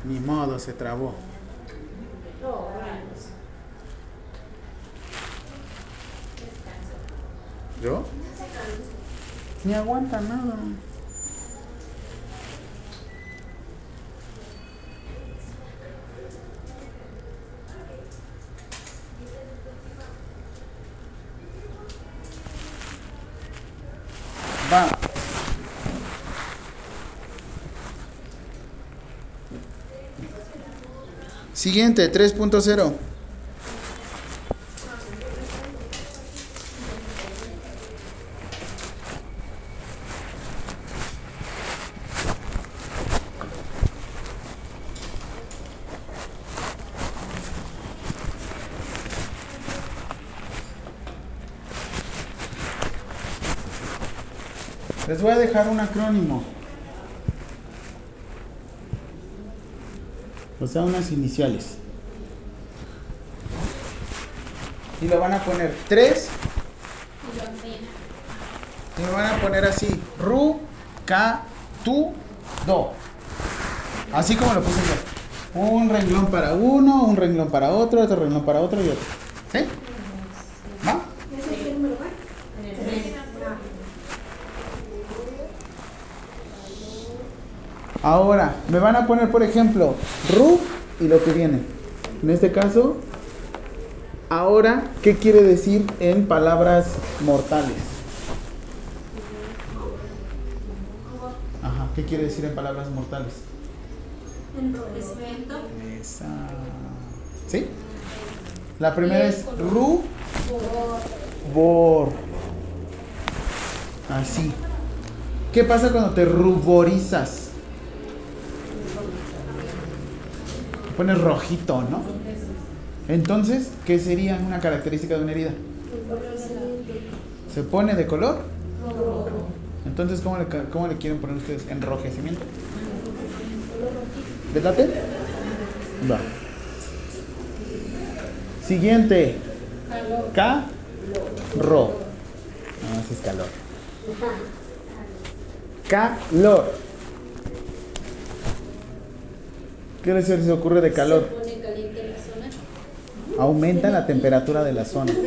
Speaker 1: Ni modo, se trabó. ¿Yo? Ni aguanta nada. Va. Siguiente, 3.0. Les voy a dejar un acrónimo. O sea, unas iniciales. Y lo van a poner 3 y lo van a poner así. Ru, Ka, Tu, Do. Así como lo puse yo. Un renglón para uno, un renglón para otro, otro renglón para otro y otro. ¿Sí? ¿Va?
Speaker 5: ¿Ese qué número va?
Speaker 1: Ahora, me van a poner, por ejemplo, ru y lo que viene. En este caso, ahora, ¿qué quiere decir en palabras mortales? Ajá, ¿qué quiere decir en palabras mortales?
Speaker 2: Enrojecimiento.
Speaker 1: Esa. ¿Sí? La primera es ru, bor. Así. ¿Qué pasa cuando te ruborizas? Pones rojito, ¿no? Entonces, ¿qué sería una característica de una herida? ¿Se pone de color? Entonces, ¿cómo le, cómo le quieren poner ustedes? ¿Enrojecimiento? ¿Les late? Va. Siguiente. Ca. Ro. No, ese es calor. Calor. ¿Qué les se les ocurre de calor?
Speaker 2: Se pone caliente la zona.
Speaker 1: Aumenta la temperatura de la zona. Se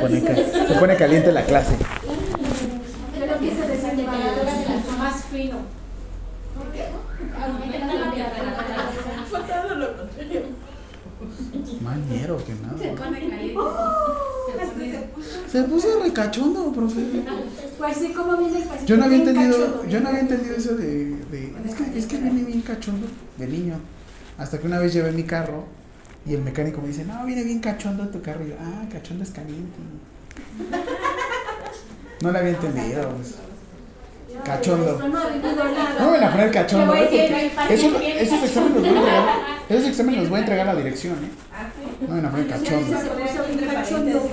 Speaker 1: pone, se pone caliente la clase.
Speaker 5: Lo que se
Speaker 2: La
Speaker 5: desanima.
Speaker 2: temperatura de la zona más fino. Aumenta la temperatura de la
Speaker 3: todo lo contrario.
Speaker 1: Más ñero que nada.
Speaker 2: pone caliente.
Speaker 1: Se puso recachondo, profe.
Speaker 5: Pues sí, como viene el paciente
Speaker 1: Yo no había entendido,
Speaker 5: cachondo.
Speaker 1: yo no había entendido eso de, de- es que es que viene bien cachondo de niño. Hasta que una vez llevé mi carro y el mecánico me dice, "No, viene bien cachondo tu carro." Y yo, "Ah, cachondo es caliente." No lo había entendido. pues. Cachondo.
Speaker 5: No,
Speaker 1: me van a poner cachondo, ¿eh? Porque esos, esos exámenes los voy a entregar. <laughs> Esos exámenes los voy a entregar a la dirección, ¿eh?
Speaker 4: Ah,
Speaker 1: No me van a poner cachondo.
Speaker 5: Cachondo.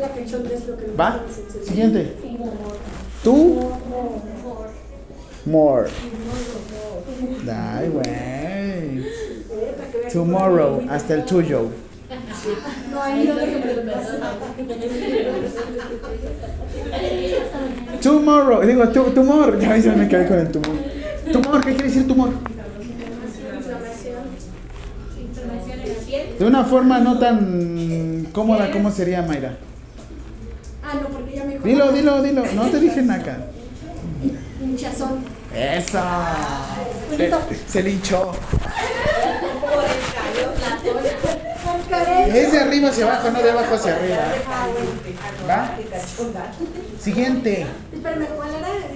Speaker 5: La cachondo es lo que
Speaker 1: ¿Va? Siguiente. Tú, more. Ay, güey.
Speaker 5: Eh,
Speaker 1: Tomorrow, hasta el tuyo.
Speaker 5: No, ahí no.
Speaker 1: Tomorrow, digo, tu, tumor. Ya se me quedé con el tumor. Tumor, ¿qué quiere decir tumor?
Speaker 2: Inflamación. Inflamación en la piel.
Speaker 1: De una forma no tan cómoda, ¿cómo sería, Mayra? Dilo, dilo, dilo. No te dije nada.
Speaker 5: Hinchazón.
Speaker 1: ¡Esa! Se, se
Speaker 5: caray.
Speaker 1: Es de arriba hacia abajo, no de abajo hacia arriba.
Speaker 5: Ah.
Speaker 1: ¿Va? Siguiente.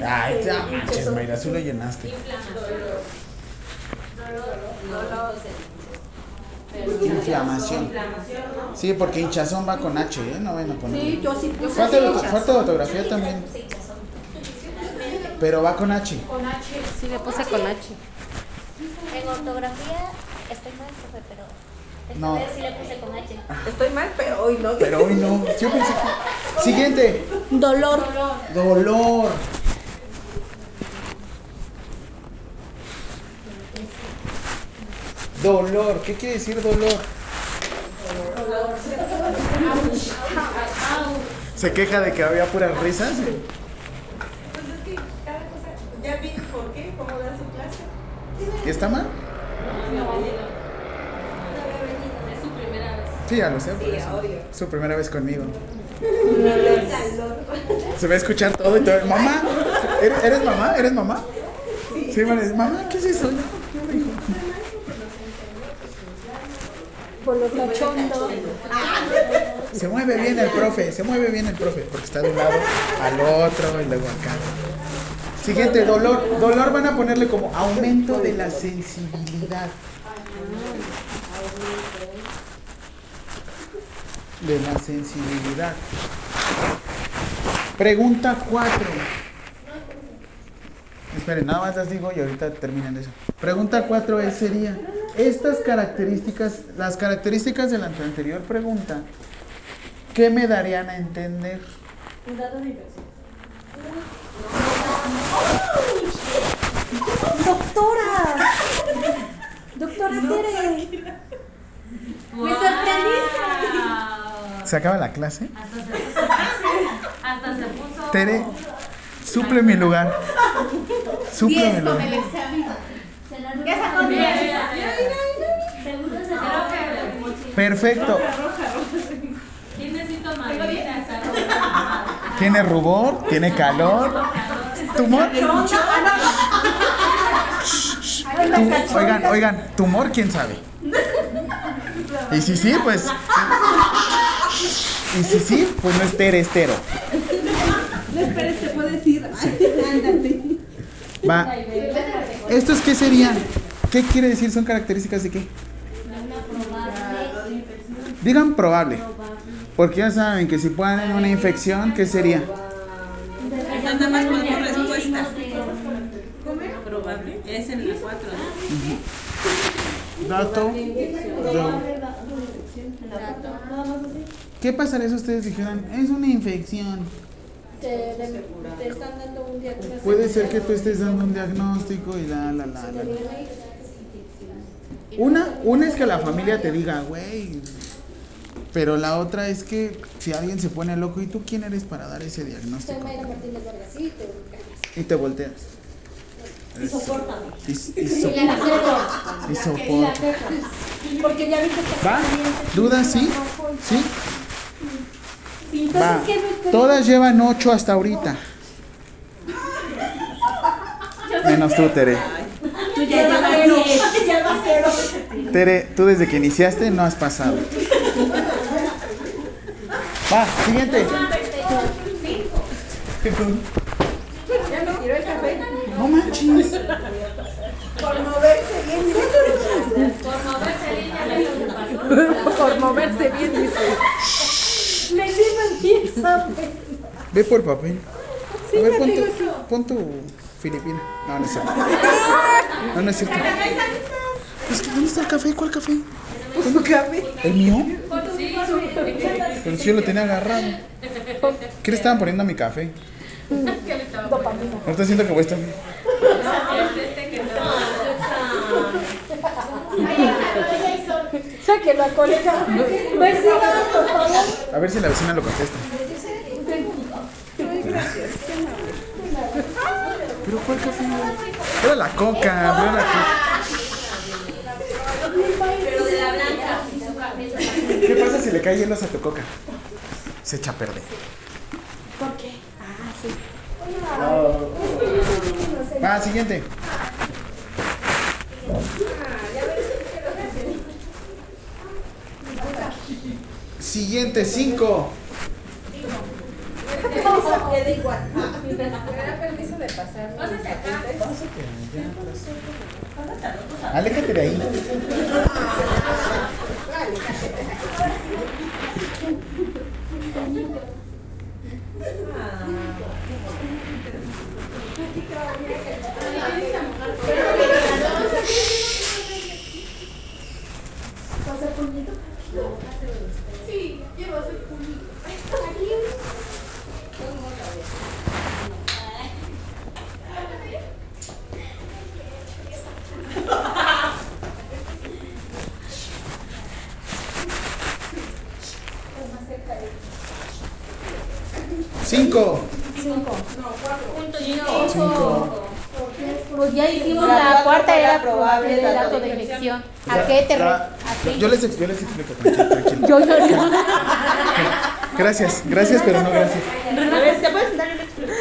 Speaker 1: Ay,
Speaker 5: Este,
Speaker 1: ya manches. Mayra, tú lo llenaste. Inflamación. Sí, porque hinchazón va con H, ¿eh? No van a poner.
Speaker 5: Sí, yo sí puse
Speaker 1: Falta de, falta de ortografía también. Pero va con H.
Speaker 2: Con H.
Speaker 6: Sí, le puse con H.
Speaker 7: En ortografía estoy mal, profe, pero esta
Speaker 1: No.
Speaker 7: vez sí le puse con H.
Speaker 4: Estoy mal, pero hoy no.
Speaker 1: Pero hoy no. Yo pensé que. Siguiente.
Speaker 5: Dolor.
Speaker 1: Dolor. Dolor. ¿Qué quiere decir dolor? Se queja de que había puras risas.
Speaker 4: Pues es que cada cosa, ya
Speaker 3: cómo da su clase.
Speaker 1: ¿Y está mal?
Speaker 4: Es su primera vez.
Speaker 1: Sí, ya lo sé. por
Speaker 4: Sí,
Speaker 1: eso.
Speaker 4: obvio.
Speaker 1: Su primera vez conmigo. Se va a escuchar todo y todo. Mamá, ¿eres, eres mamá? ¿Eres mamá? Sí, decir, mamá, ¿qué es eso? No, no, hijo.
Speaker 5: Por los cachondos.
Speaker 1: Se mueve bien el profe, se mueve bien el profe, porque está de un lado al otro y luego acá. Siguiente, dolor. Dolor van a ponerle como aumento de la sensibilidad. De la sensibilidad. Pregunta 4. Esperen, nada más las digo y ahorita terminan eso. Pregunta 4 es, sería, estas características, las características de la anterior pregunta, ¿qué me darían a entender?
Speaker 3: Un dato de diversión.
Speaker 5: ¡Doctora! ¡Doctora Tere! ¡Me sorprendiste!
Speaker 1: ¿Se acaba la clase?
Speaker 4: Hasta se puso. Hasta se puso.
Speaker 1: Tere, suple mi lugar. Suple mi lugar.
Speaker 4: Mira. Creo que
Speaker 1: Perfecto. Tiene rubor, tiene calor. ¿Tumor? Tu- oigan, oigan, ¿tumor quién sabe? Y si sí, pues. Y si sí, pues no es Tere, es Tero.
Speaker 6: No esperes, te puedes ir. Ándate.
Speaker 1: Va. ¿Estos qué serían? ¿Qué quiere decir? ¿Son características de qué? Digan probable. Porque ya saben que si ponen una infección, ¿qué sería?
Speaker 6: Nada más con tu respuesta. Probable. Es en 4.
Speaker 1: Dato. ¿Qué pasaría si ustedes dijeran, es una infección?
Speaker 2: Te, te están dando un diagnóstico.
Speaker 1: Puede ser que tú estés dando un diagnóstico y la, la, la, la. Una, una es que la familia te diga, güey. Pero la otra es que si alguien se pone loco, ¿y tú quién eres para dar ese diagnóstico? Y te volteas.
Speaker 3: Y soportame.
Speaker 1: Y, y,
Speaker 2: Y
Speaker 1: so- soporta.
Speaker 2: Porque ya viste que
Speaker 1: ¿Va? ¿Dudas? ¿Sí? ¿Sí?
Speaker 5: Entonces,
Speaker 1: Va.
Speaker 5: ¿qué me
Speaker 1: Todas llevan ocho hasta ahorita. Menos tú, Tere.
Speaker 6: Tú ya llevas 10. <laughs>
Speaker 1: Tere, tú desde que iniciaste no has pasado. Va, siguiente.
Speaker 3: Ya me tiró el café.
Speaker 1: No manches.
Speaker 3: Por moverse bien.
Speaker 4: Por moverse bien ya.
Speaker 5: Por moverse bien, dice. Me sirven bien, ¿sabes?
Speaker 1: Ve por papel. A ver, pon tu, pon tu filipina. No, no es cierto. <laughs> No, no es cierto. Es que, ¿dónde está el café? ¿Cuál café?
Speaker 6: ¿Tu café?
Speaker 1: ¿El mío?
Speaker 4: Sí,
Speaker 1: Pero si yo lo tenía agarrado. ¿Qué le estaban poniendo a mi café? <laughs>
Speaker 4: ¿Qué le estaba poniendo?
Speaker 1: Ahorita siento que voy a estar.
Speaker 4: Este que no.
Speaker 5: Sáquelo a colega. Por favor.
Speaker 1: A ver si la vecina lo contesta. ¿Pero cuál café? Era la coca, era la coca.
Speaker 4: Pero de la blanca. su.
Speaker 1: ¿Qué pasa si le cae hielos a tu coca? Se echa a perder.
Speaker 5: ¿Por qué? Ah, sí.
Speaker 1: Va, siguiente. Siguiente, cinco.
Speaker 3: Queda igual.
Speaker 2: Me da permiso de pasar.
Speaker 1: Aléjate de ahí.
Speaker 3: Sí, llevas el culito.
Speaker 1: Cinco.
Speaker 2: Cinco.
Speaker 1: Cinco.
Speaker 2: Pues ya hicimos
Speaker 4: La
Speaker 2: la,
Speaker 4: cuatro
Speaker 2: cuarta,
Speaker 4: fue la
Speaker 2: era
Speaker 4: probable
Speaker 2: probable
Speaker 4: dato
Speaker 2: dato
Speaker 4: de
Speaker 2: de
Speaker 4: infección.
Speaker 2: infección. ¿A qué te re-
Speaker 1: yo, les, yo les explico, tranquilo, tranquilo.
Speaker 2: Yo, yo.
Speaker 1: Gracias, gracias, pero no gracias.
Speaker 4: ¿Te puedes sentar?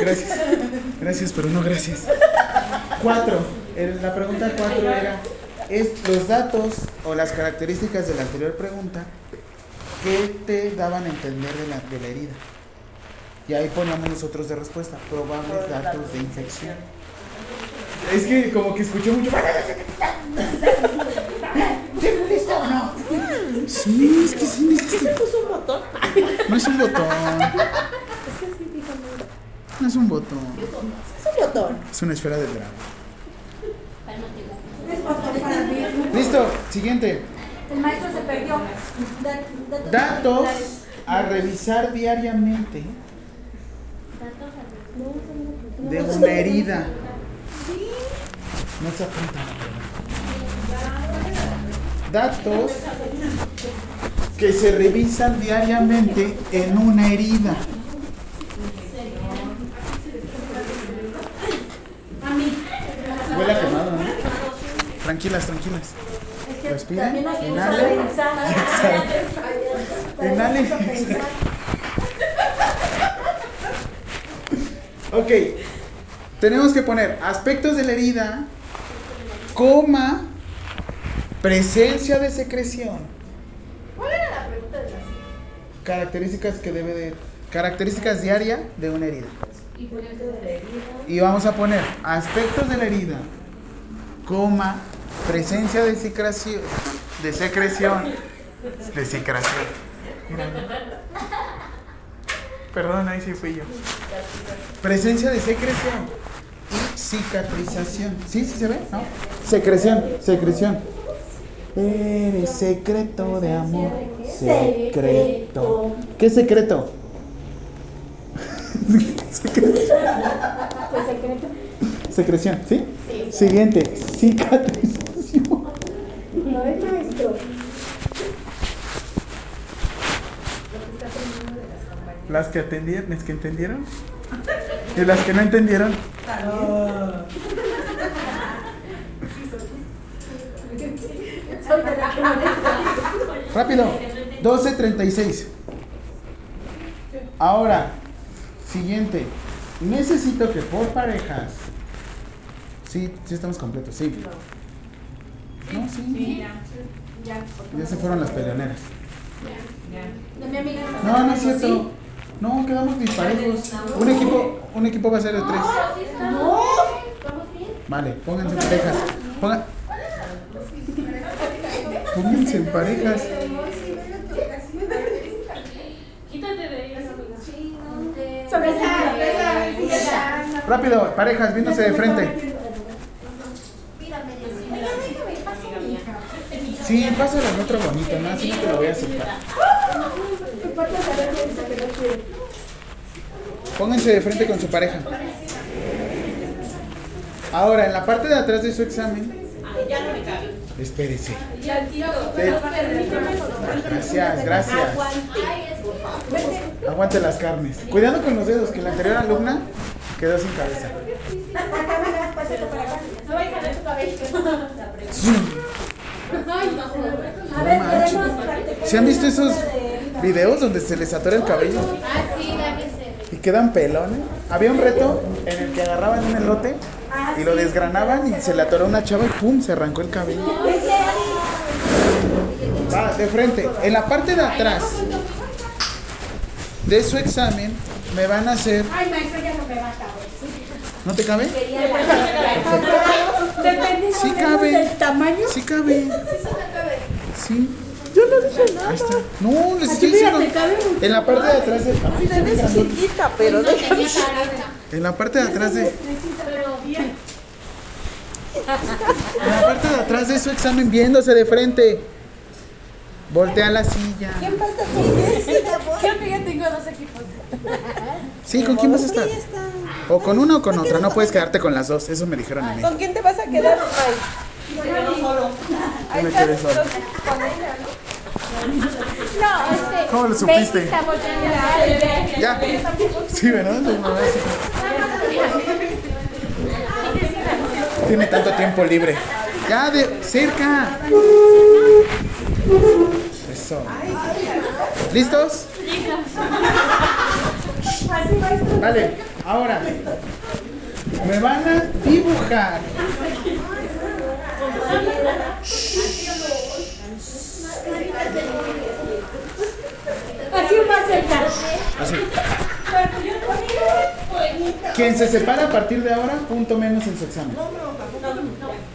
Speaker 1: Gracias. Gracias, pero no gracias. Cuatro. El- la pregunta cuatro era, es los datos o las características de la anterior pregunta que te daban a entender de la, de la herida. Y ahí poníamos nosotros de respuesta, probables datos de infección. Es que como que escuché mucho. Sí, es que sí necesito.
Speaker 4: Puso un botón.
Speaker 1: No es un botón. No es un botón.
Speaker 4: Es un botón.
Speaker 1: Es una esfera del dragón.
Speaker 5: Es.
Speaker 1: Listo, siguiente.
Speaker 5: El maestro se perdió. Da-
Speaker 1: Datos a revisar diariamente de una herida. No se apunta. Datos que se revisan diariamente en una herida. Huele a quemado, ¿no? Tranquilas, tranquilas. Respira. Inhala. Inhala. <laughs> Ok. Tenemos que poner aspectos de la herida, coma, presencia de secreción.
Speaker 3: ¿Cuál era la pregunta de la
Speaker 1: Características que debe de. Características diarias de una herida.
Speaker 4: Y de la herida.
Speaker 1: Y vamos a poner aspectos de la herida, coma, presencia de secreción. De secreción. De secreción. Perdón, ahí sí fui yo. Presencia de secreción y cicatrización. ¿Sí? ¿Sí se ve? ¿No? Secreción, secreción. Eres secreto de amor. Secreto. ¿Qué secreto? secreto. <laughs>
Speaker 5: Pues secreto.
Speaker 1: Secreción, ¿sí? Siguiente, cicatrización.
Speaker 5: No es maestro.
Speaker 1: Las que atendieron, las que entendieron. Y las que no entendieron. <laughs> Rápido. 12.36. Ahora, siguiente. Necesito que por parejas. Sí, sí estamos completos, sí. No, sí. Ya se fueron las peleoneras. No, no es cierto. No, quedamos disparejos. Un equipo, un equipo va a ser de tres. Vale, pónganse en parejas. Ponga- Pónganse en parejas. Rápido, parejas, viéndose de frente. Sí, pásale al otro bonito, ¿no? Así no te lo voy a aceptar. Pónganse de frente con su pareja. Ahora, en la parte de atrás de su examen. Espérese. Gracias, gracias. Aguante. Las carnes. Cuidado con los dedos, que la anterior alumna quedó sin cabeza. ¿Se han visto esos videos donde se les atora el cabello
Speaker 2: Ah, sí, la que se
Speaker 1: y quedan pelones? Había un reto en el que agarraban un elote y lo desgranaban y se le atoró una chava y pum, se arrancó el cabello. Va, de frente. En la parte de atrás de su examen me van a hacer.
Speaker 5: Ay, maestro, ya no me va a caber.
Speaker 1: ¿No te cabe?
Speaker 5: Depende
Speaker 1: Sí cabe.
Speaker 5: del tamaño.
Speaker 1: Sí cabe. Sí. Yo no dije nada. Ahí está. No, les estoy diciendo. En la parte de atrás de.
Speaker 4: chiquita, pero déjame.
Speaker 1: En la parte de atrás de. En la parte de atrás de su examen viéndose de frente. Voltea la silla.
Speaker 2: Creo que ya tengo dos equipos.
Speaker 1: Sí, ¿con quién vas a estar? O con una o con otra. No puedes quedarte con las dos. Eso me dijeron a mí.
Speaker 4: ¿Con quién te vas a quedar? Ay. Se quedó solo.
Speaker 1: Yo me quedé solo.
Speaker 4: ¿no?
Speaker 2: No, este.
Speaker 1: ¿Cómo lo supiste? Ya. Sí, ¿verdad? Tiene tanto tiempo libre. Ya de cerca. Eso. ¿Listos? Vale, ahora me van a dibujar
Speaker 5: Así más cerca.
Speaker 1: así. Quien se separa a partir de ahora, punto menos en su examen.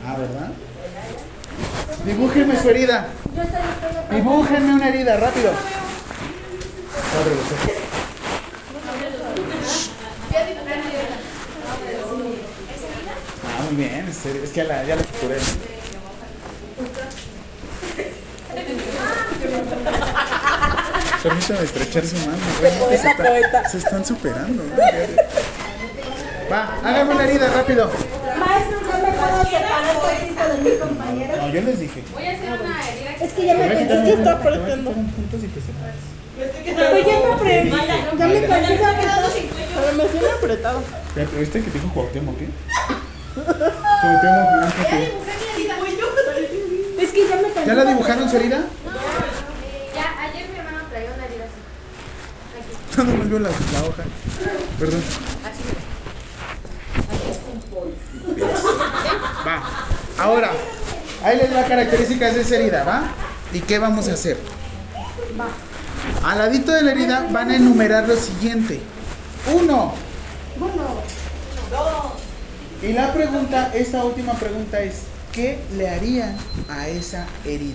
Speaker 1: Ah, ¿verdad? Dibújenme su herida. Dibújenme una herida, rápido. Ah, muy bien, es, que ya la, ya la capturé. Permítame estrechar su mano. realmente Se, está- se están superando. ¿no? Va, hágame una herida rápido.
Speaker 5: Maestro, ¿no me puedo separar de mi compañera?
Speaker 1: No, yo les dije.
Speaker 2: Voy a hacer una herida
Speaker 5: Es que ya me pensé que está apretando.
Speaker 1: quitar un punto si te separas.
Speaker 5: Pero ya me. Ya me pensé que apretado.
Speaker 3: Pero me tiene apretado.
Speaker 1: ¿Viste que te dijo Cuauhtémoc, qué? Cuauhtémoc Blanco, ¿qué?
Speaker 5: Es que ya me pensé.
Speaker 1: ¿Ya la dibujaron su herida?
Speaker 2: Ya, ayer mi hermano traía una herida así.
Speaker 1: No, nomás veo la, la hoja. Perdón. Va. Ahora, ahí les va características de esa herida, ¿va? ¿Y qué vamos a hacer? Al ladito de la herida van a enumerar lo siguiente. Uno. Y la pregunta, esta última pregunta es, ¿qué le harían a esa herida?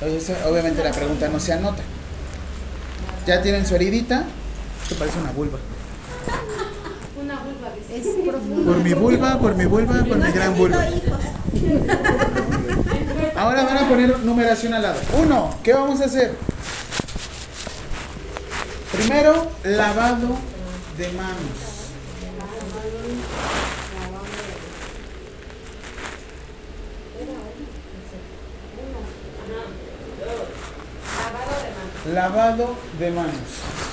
Speaker 1: Entonces, obviamente la pregunta no se anota. Ya tienen su heridita. Esto parece una vulva.
Speaker 2: Una vulva, dice.
Speaker 5: Es profundo.
Speaker 1: Por mi vulva, por mi vulva, por mi gran vulva. Ahora van a poner numeración al lado. Uno, ¿qué vamos a hacer? Primero, lavado de manos. Lavado de manos.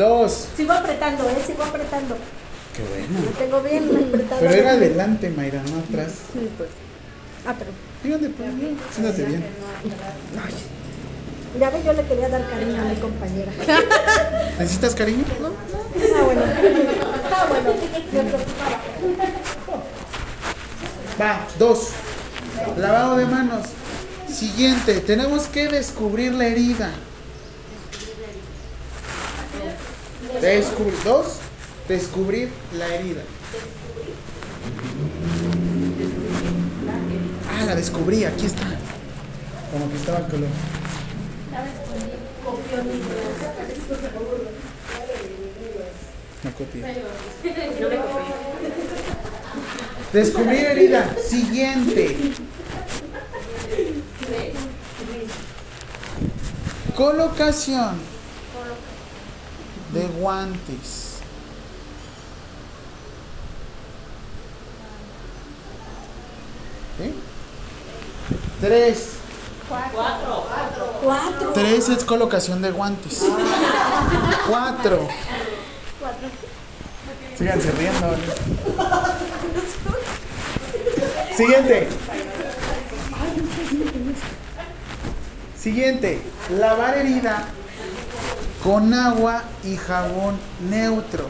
Speaker 1: Dos.
Speaker 5: Sigo apretando, ¿eh? Sigo apretando.
Speaker 1: Qué bueno.
Speaker 5: Lo tengo bien apretado.
Speaker 1: Pero era adelante, Mayra, no atrás.
Speaker 5: Sí, pues. Ah, pero.
Speaker 1: Fíjate, pues, bien, siéntate bien.
Speaker 5: Ya ve, yo le quería dar cariño a mi compañera. <laughs>
Speaker 1: ¿Necesitas cariño?
Speaker 5: Ah, bueno. Ah, bueno. Me preocupaba.
Speaker 1: Va, dos. Lavado de manos. Siguiente, tenemos que descubrir la herida. Descubrir. Dos, descubrir la herida. Ah, la descubrí, aquí está. Como que estaba el color. No copié. Descubrir herida. Siguiente. Colocación de guantes. ¿Sí? Tres.
Speaker 5: Cuatro.
Speaker 1: Tres es colocación de guantes. Cuatro. Síganse riendo. Siguiente. Siguiente. Lavar herida con agua y jabón neutro.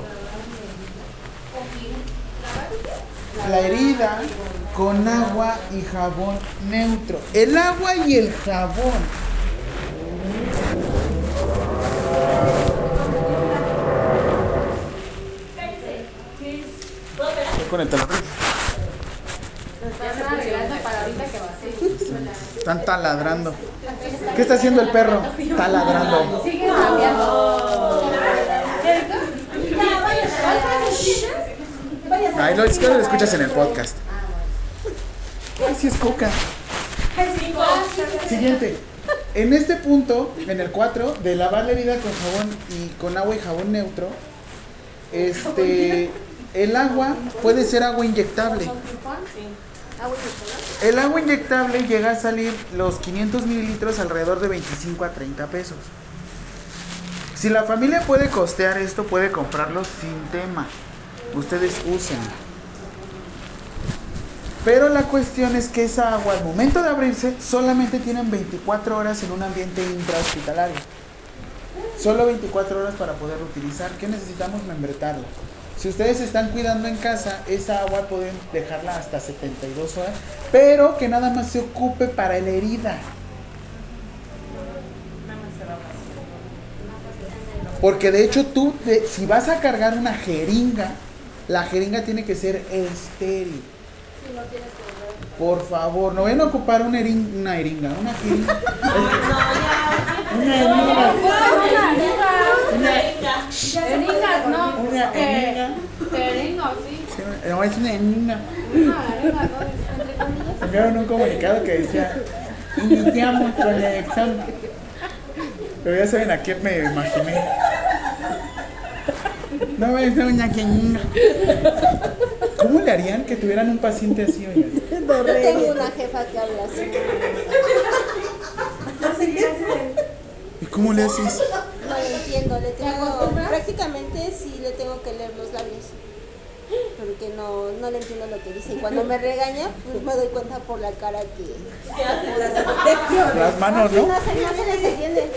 Speaker 1: La herida con agua y jabón neutro. El agua y el jabón. Con
Speaker 2: ser.
Speaker 1: Están taladrando. ¿Qué está haciendo el perro? Taladrando. Ay, lo, es que lo escuchas en el podcast. Ay, sí es coca. Siguiente. En este punto, en el 4, de lavar la herida con jabón y con agua y jabón neutro, este, el agua puede ser agua inyectable. El agua inyectable llega a salir los 500 mililitros alrededor de 25 a 30 pesos. Si la familia puede costear esto, puede comprarlo sin tema. Ustedes usen. Pero la cuestión es que esa agua al momento de abrirse solamente tienen 24 horas en un ambiente intrahospitalario. Solo 24 horas para poderlo utilizar. ¿Qué necesitamos? Membretarlo. Si ustedes están cuidando en casa, esa agua pueden dejarla hasta 72 horas, pero que nada más se ocupe para la herida. Porque de hecho tú, de- si vas a cargar una jeringa, la jeringa tiene que ser estéril. Por favor, no vayan a ocupar una, herin- una jeringa, una jeringa. <laughs> Una jeringa.
Speaker 2: Jeringas, no.
Speaker 1: Una jeringa.
Speaker 2: Jeringas, sí.
Speaker 1: No, es una jeringa.
Speaker 2: Una jeringa, ¿no? Entre comillas.
Speaker 1: Enviaron un comunicado que decía, iniciamos con el examen. Pero ya saben a quién me imaginé. No, es una jeringa. ¿Cómo le harían que tuvieran un paciente así?
Speaker 5: Yo tengo una jefa que habla así.
Speaker 1: ¿Y cómo le haces?
Speaker 5: No lo entiendo, le tengo, prácticamente sí le tengo que leer los labios. Porque no, no le entiendo lo que dice. Y cuando me regaña, pues me doy cuenta por la cara que.
Speaker 1: Las manos,
Speaker 5: No,
Speaker 1: ¿no?
Speaker 5: se, no se les entiende.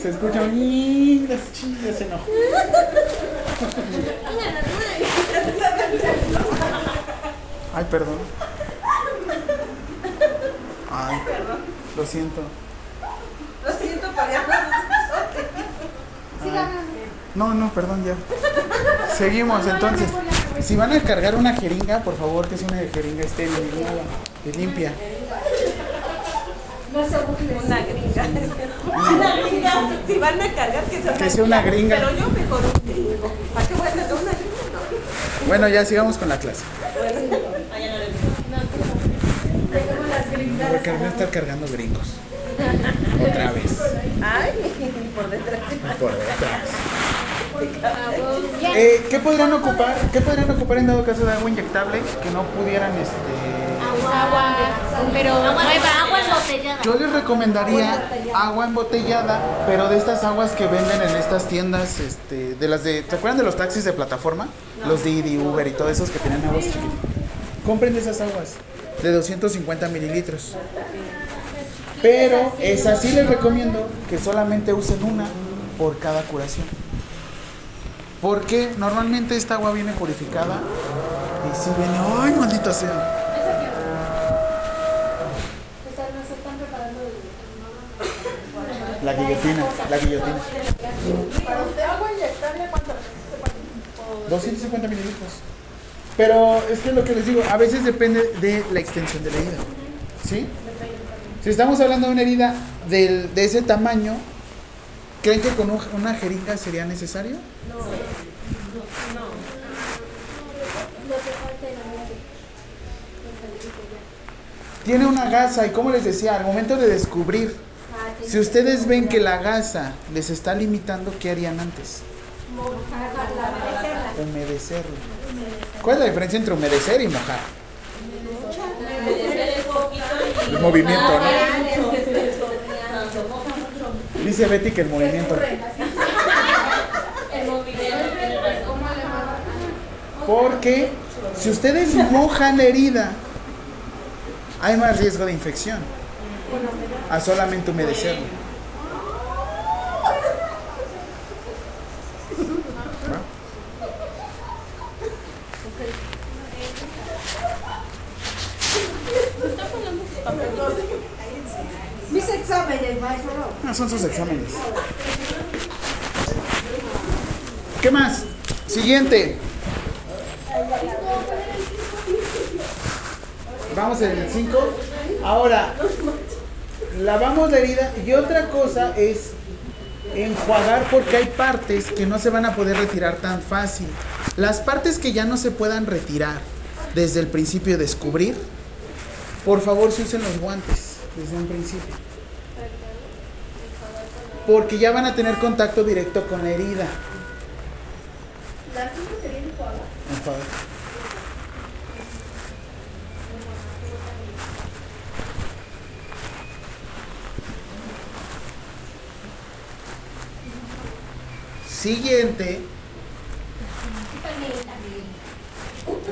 Speaker 1: Se escucha un las chillas se enojó. Ay, perdón. Ay, lo siento.
Speaker 4: Lo siento, para
Speaker 1: No, no, perdón, ya. Seguimos, entonces. Si van a cargar una jeringa, por favor, que sea una jeringa estéril, que limpia.
Speaker 4: Una gringa. Una gringa. Si van a cargar, que sea
Speaker 1: Que sea una gringa.
Speaker 4: Pero yo mejor un gringo. ¿Para qué voy a sacar una gringa?
Speaker 1: Bueno, ya sigamos con la clase. Porque van a estar cargando gringos. <laughs> Otra vez.
Speaker 4: Ay, por detrás.
Speaker 1: Por detrás. Eh, ¿Qué podrían ocupar? ¿Qué podrían ocupar en dado caso de agua inyectable que no pudieran este
Speaker 2: Agua, pero
Speaker 7: Agua, agua embotellada.
Speaker 1: Yo les recomendaría agua embotellada, pero de estas aguas que venden en estas tiendas, este, de las de, ¿te acuerdan de los taxis de plataforma? Los Didi, Uber y todos esos que tienen aguas chiquitas. Compren de esas aguas, de 250 mililitros. Pero esas sí les recomiendo que solamente usen una por cada curación. Porque normalmente esta agua viene purificada y si viene, ¡ay, maldita sea! La guillotina, la guillotina.
Speaker 3: Para usted, agua inyectable, ¿cuánto?
Speaker 1: 250 mililitros. Pero es que lo que les digo, a veces depende de la extensión de la herida. ¿Sí? Si estamos hablando de una herida del- de ese tamaño, ¿creen que con un- una jeringa sería necesario?
Speaker 2: En la mente.
Speaker 1: Tiene una gasa y como les decía, al momento de descubrir, si ustedes ven que la gasa les está limitando, ¿qué harían antes? Humedecerlo. ¿Cuál es la diferencia entre humedecer y mojar? El movimiento, ¿no? Dice Betty que el movimiento. Porque si ustedes mojan la herida, hay más riesgo de infección a solamente humedecerlo. ¿Va?
Speaker 6: Mis exámenes, maestro.
Speaker 1: Ah, son sus exámenes. ¿Qué más? Siguiente. Vamos en el 5. Ahora, lavamos la herida y otra cosa es enjuagar porque hay partes que no se van a poder retirar tan fácil. Las partes que ya no se puedan retirar desde el principio de descubrir, por favor se usen los guantes desde un principio. Porque ya van a tener contacto directo con la herida. Siguiente.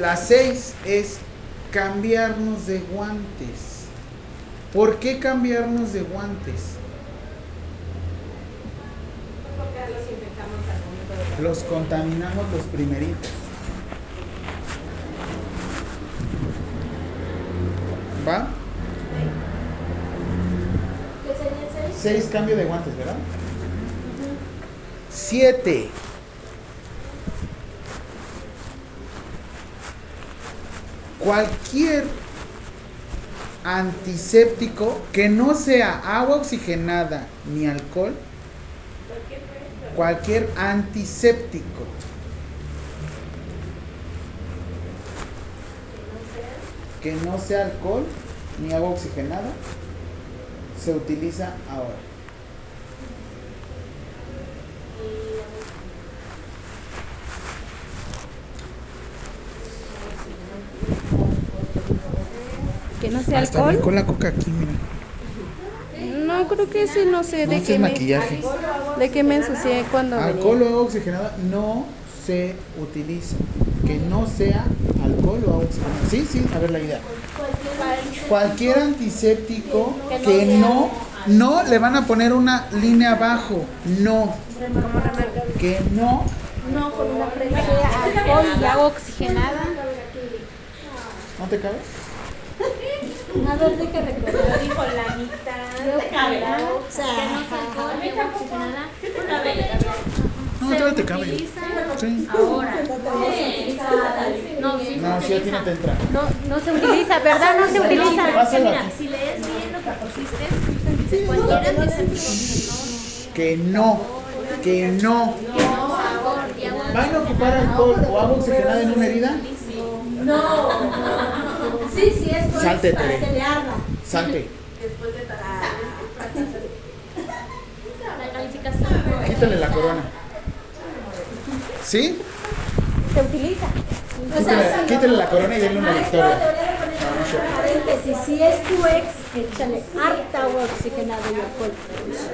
Speaker 1: La 6 es cambiarnos de guantes. ¿Por qué cambiarnos de guantes?
Speaker 2: Porque los infectamos al momento de
Speaker 1: Los contaminamos los primeritos. ¿Va?
Speaker 2: ¿Qué sería el seis?
Speaker 1: 6 cambio de guantes, ¿verdad? 7. Cualquier antiséptico que no sea agua oxigenada ni alcohol, cualquier antiséptico que no sea alcohol ni agua oxigenada se utiliza ahora.
Speaker 6: Que no sea
Speaker 1: Hasta
Speaker 6: alcohol.
Speaker 1: con la coca aquí, mira.
Speaker 6: No, creo que ese no sé
Speaker 1: No,
Speaker 6: de qué
Speaker 1: es
Speaker 6: me,
Speaker 1: maquillaje.
Speaker 6: de qué me ensucié cuando
Speaker 1: Alcohol
Speaker 6: venía.
Speaker 1: o agua oxigenada no se utiliza. Que no sea alcohol o agua oxigenada. Sí, sí, a ver la idea. Cualquier antiséptico que no, no le van a poner una línea abajo. No. Que no.
Speaker 2: No, con una.
Speaker 6: Alcohol y agua oxigenada.
Speaker 1: ¿No te cabe?
Speaker 2: A ver, de que recordar.
Speaker 4: Dijo la mitad.
Speaker 2: Te cabe.
Speaker 5: O sea,
Speaker 2: Que no oxigenada.
Speaker 1: No, todavía te cabe. Sí.
Speaker 2: Ahora. No, sí.
Speaker 1: No, si a ti no te entra.
Speaker 6: No, no se utiliza, <laughs> ¿verdad? No se utiliza.
Speaker 2: Mira, si lees bien lo que pusiste, dice cualquier antiséptico
Speaker 1: Que no. Que no.
Speaker 2: no
Speaker 1: ¿Van a ocupar alcohol o agua oxigenada en una herida?
Speaker 2: Sí, sí, es por
Speaker 1: Salte,
Speaker 2: para que le arda.
Speaker 1: Salte. <laughs>
Speaker 2: La calificación.
Speaker 1: Quítale la corona. ¿Sí?
Speaker 6: Se utiliza.
Speaker 1: Quítale, quítale la corona y denle una victoria.
Speaker 5: paréntesis, si es tu ex, échale harta agua oxigenada y alcohol.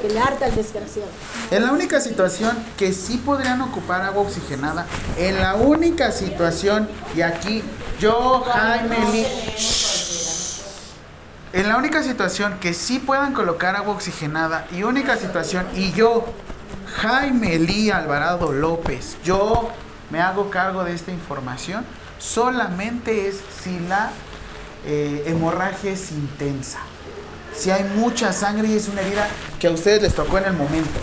Speaker 5: Que le harta al desgraciado.
Speaker 1: En la única situación que sí podrían ocupar agua oxigenada, en la única situación, y aquí yo, Jaime Lee, en la única situación que sí puedan colocar agua oxigenada, y única situación, y yo, Jaime Lee Alvarado López, yo me hago cargo de esta información, solamente es si la eh, hemorragia es intensa. Si hay mucha sangre y es una herida que a ustedes les tocó en el momento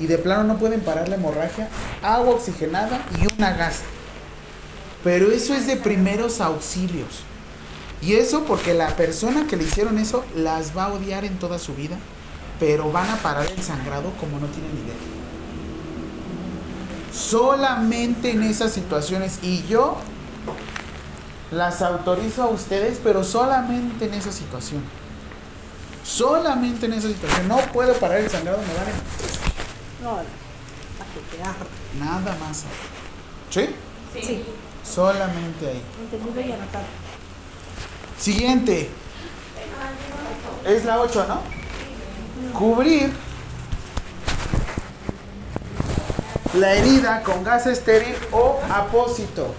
Speaker 1: y de plano no pueden parar la hemorragia, agua oxigenada y una gasa. Pero eso es de primeros auxilios. Y eso porque la persona que le hicieron eso las va a odiar en toda su vida, pero van a parar el sangrado como no tienen idea. Solamente en esas situaciones y yo las autorizo a ustedes, pero solamente en esa situación. Solamente en esa situación. No puedo parar el sangrado, me vale
Speaker 5: No, que
Speaker 1: nada más. ¿Sí?
Speaker 5: Sí.
Speaker 1: Solamente ahí.
Speaker 5: Entendido y anotado.
Speaker 1: Siguiente. Es la 8, ¿no? Cubrir la herida con gas estéril o apósito.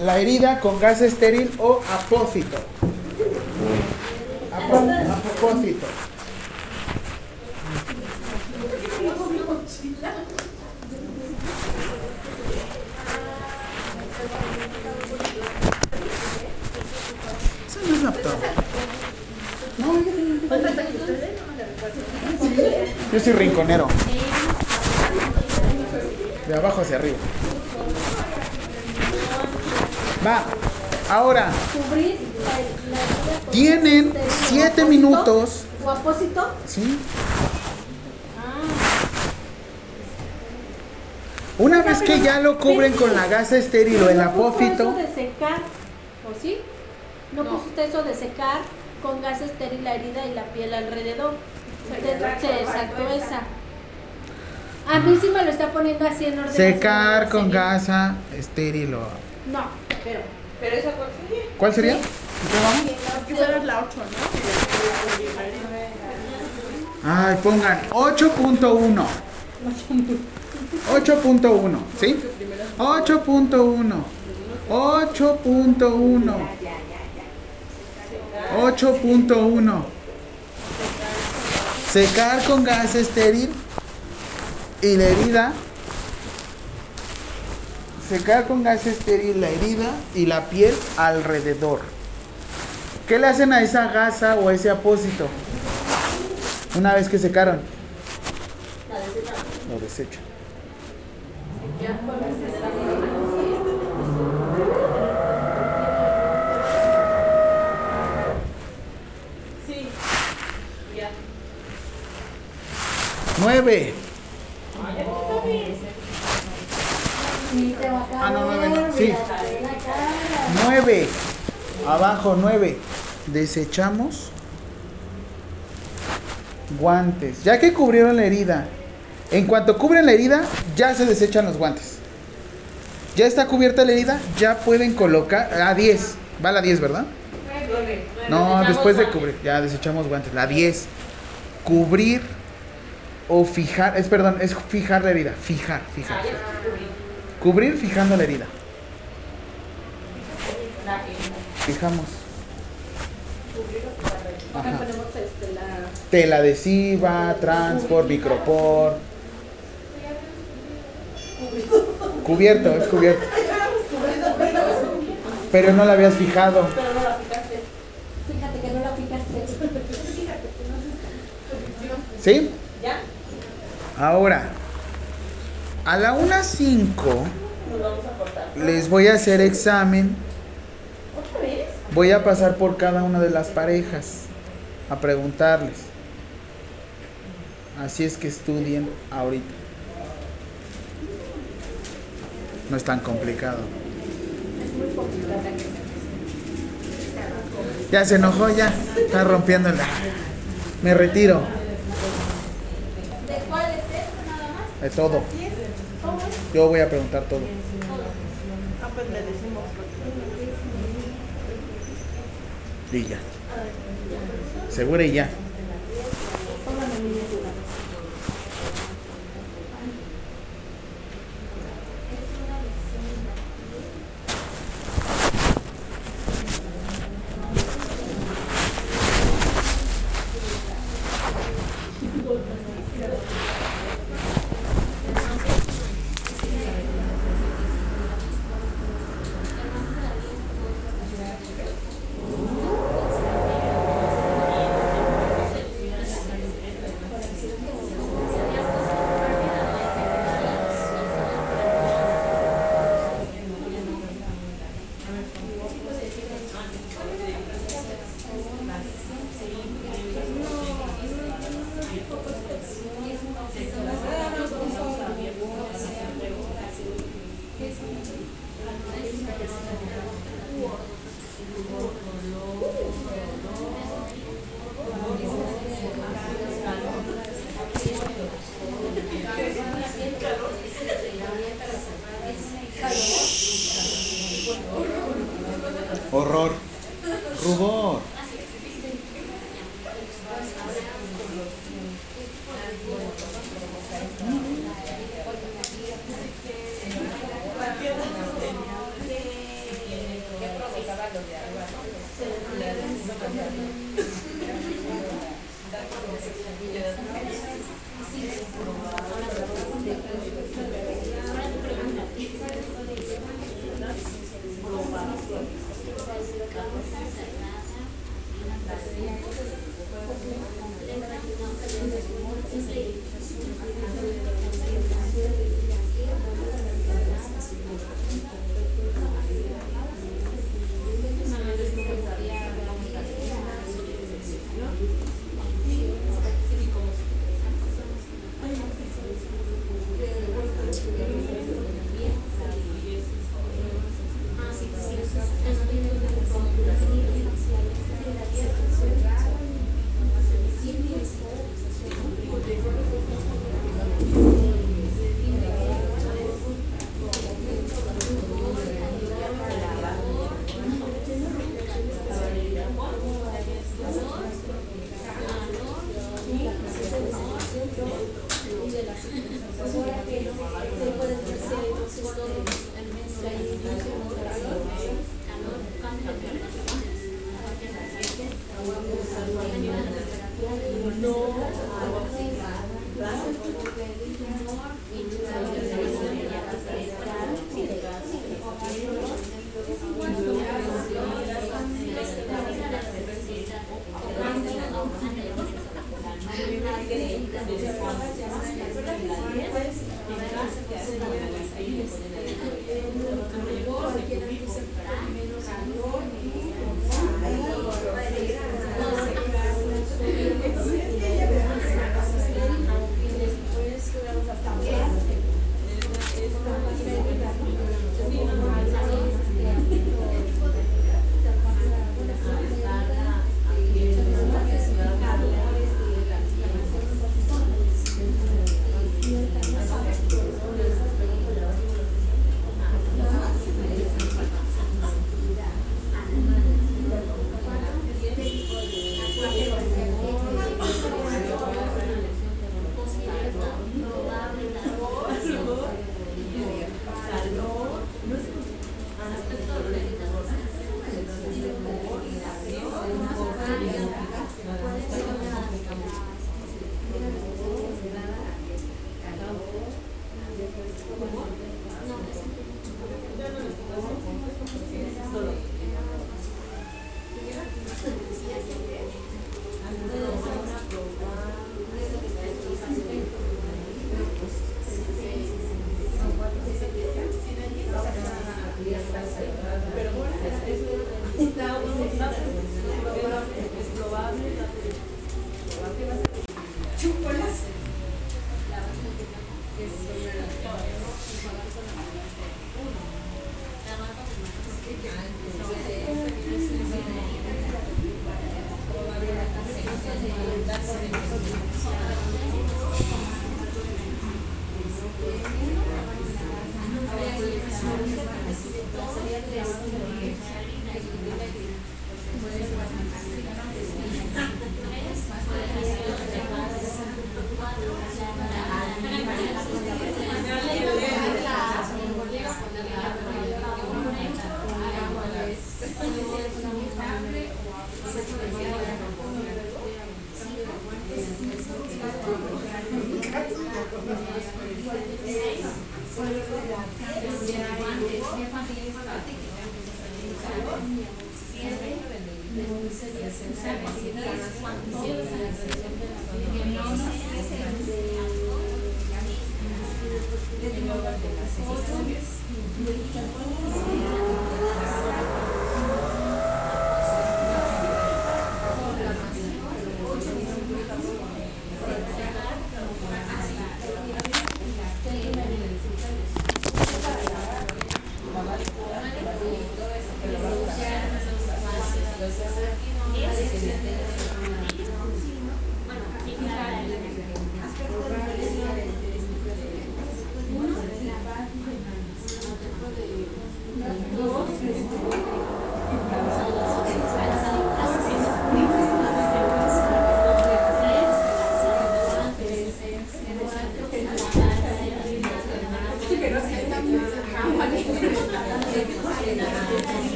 Speaker 1: La herida con gas estéril o apósito. Apo- apósito. Yo soy rinconero. De abajo hacia arriba. Va. Ahora,
Speaker 2: Cubrir la, la herida con
Speaker 1: tienen
Speaker 2: este,
Speaker 1: 7
Speaker 2: apósito
Speaker 1: minutos.
Speaker 2: ¿O apósito?
Speaker 1: ¿Sí? Una vez que ya lo cubren con la gasa estéril o el
Speaker 2: ¿No puso
Speaker 1: apófito,
Speaker 2: eso de secar? ¿O sí? ¿No, puso usted eso de secar con gas estéril la herida y la piel alrededor? Se sacó esa. A mí sí me lo está poniendo así en orden.
Speaker 1: secar con gasa estéril o...
Speaker 2: No, pero.
Speaker 4: Pero esa cuál sería.
Speaker 1: ¿Cuál sería? ¿Qué vamos?
Speaker 3: La 8, ¿no?
Speaker 4: Ay, pongan 8.1. 8.1, ¿sí? 8.1. 8.1. 8.1. Secar con gas estéril y la herida. Secar con gas estéril la herida y la piel alrededor. ¿Qué le hacen a esa gasa o a ese apósito? Una vez que secaron. Lo desechan.
Speaker 2: 9.
Speaker 4: Ah, no,
Speaker 2: 9.
Speaker 4: Sí. Abajo 9. Desechamos guantes. Ya que cubrieron la herida. En cuanto cubren la herida, ya se desechan los guantes. Ya está cubierta la herida, ya pueden colocar a 10. Va la 10, ¿verdad? No, después de cubrir. Ya desechamos guantes. La 10. Cubrir o fijar. Es perdón, es fijar la herida. Fijar, fijar. Cubrir fijando la herida. Fijamos. Ajá.
Speaker 2: este, la...
Speaker 4: Tela adhesiva, transport, micropor. Cubierto, es cubierto. <laughs> Pero no la habías fijado.
Speaker 3: Pero no la fijaste.
Speaker 2: Fíjate que no la fijaste. <laughs>
Speaker 4: ¿Sí?
Speaker 3: ¿Ya?
Speaker 4: Ahora, a la 1.05
Speaker 3: Nos vamos a cortar.
Speaker 4: les voy a hacer examen.
Speaker 3: ¿Otra vez?
Speaker 4: Voy a pasar por cada una de las parejas a preguntarles. Así es que estudien ahorita. No es tan complicado. Ya se enojó, ya. Está rompiendo el... Me retiro.
Speaker 2: ¿De cuál es esto nada más?
Speaker 4: De todo. Yo voy a preguntar todo.
Speaker 3: Ah, pues le decimos.
Speaker 4: Y ya. Segura y ya.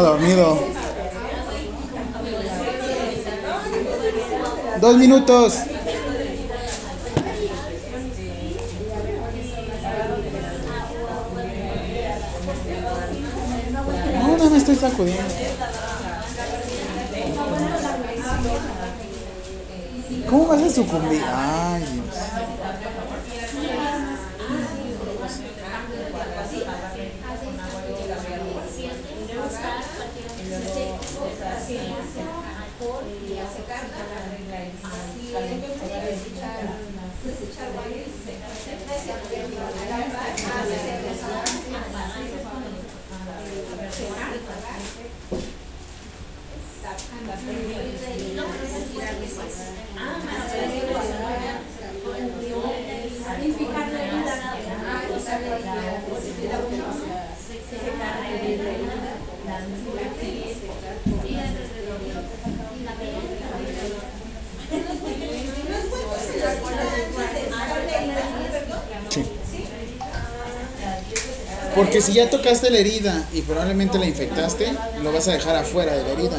Speaker 6: Dormido. Dos minutos. No, no me estoy sacudiendo. ¿Cómo vas a sucumbir? Ay, Dios. Sí. Porque si ya tocaste la herida y probablemente la infectaste, lo vas a dejar afuera de la herida.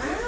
Speaker 4: Ah,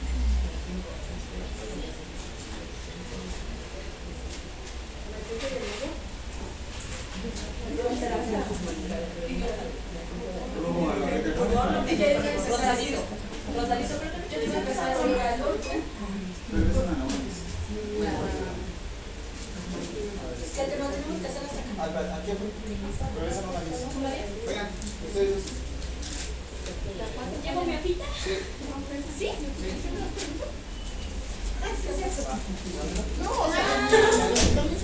Speaker 4: No,
Speaker 2: o sea,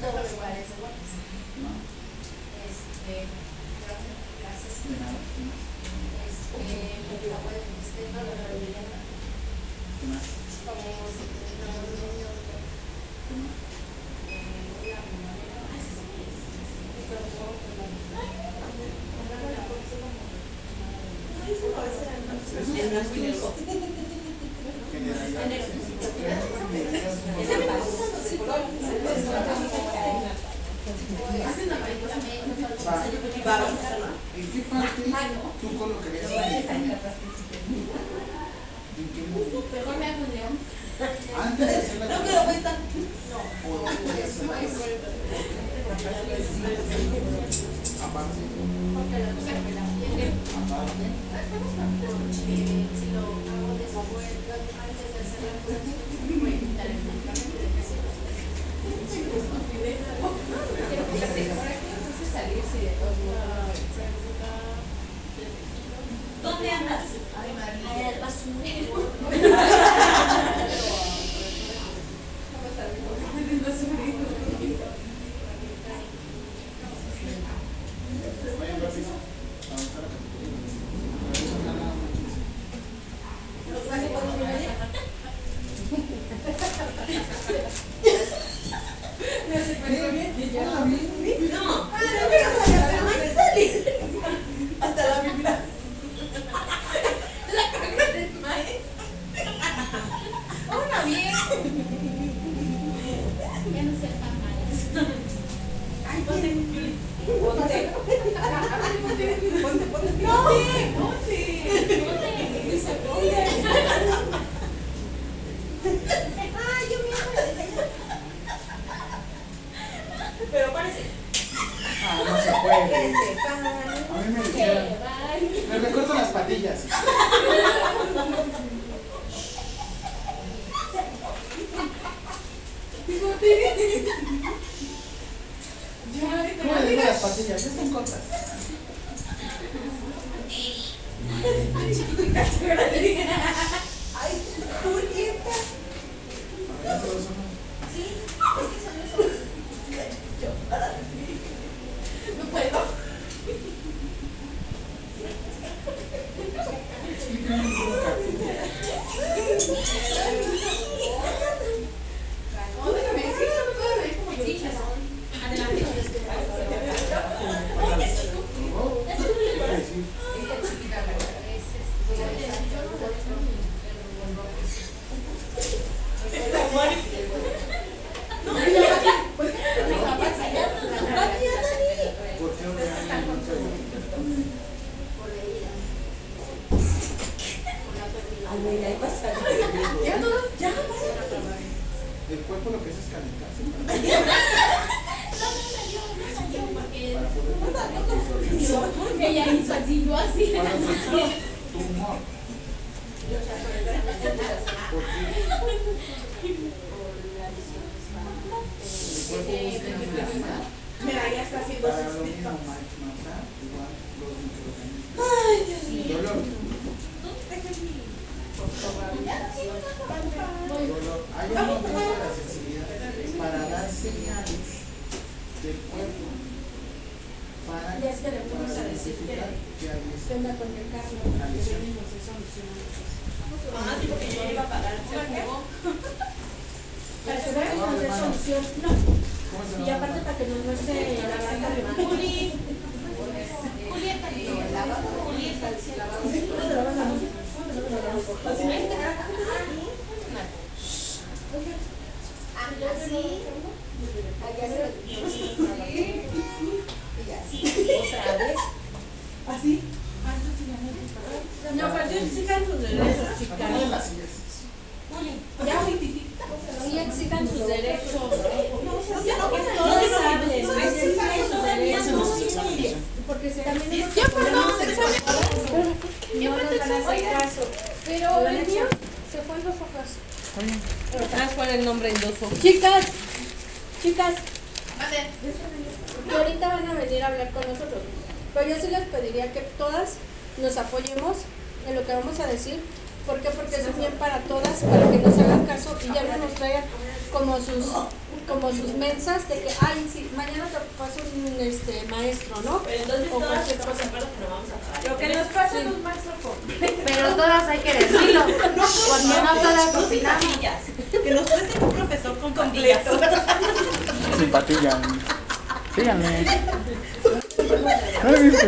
Speaker 4: todos parecen guapos.
Speaker 8: ¿no?
Speaker 1: Este, gracias. Este, no.
Speaker 5: Como no
Speaker 2: Ella hizo así, yo así.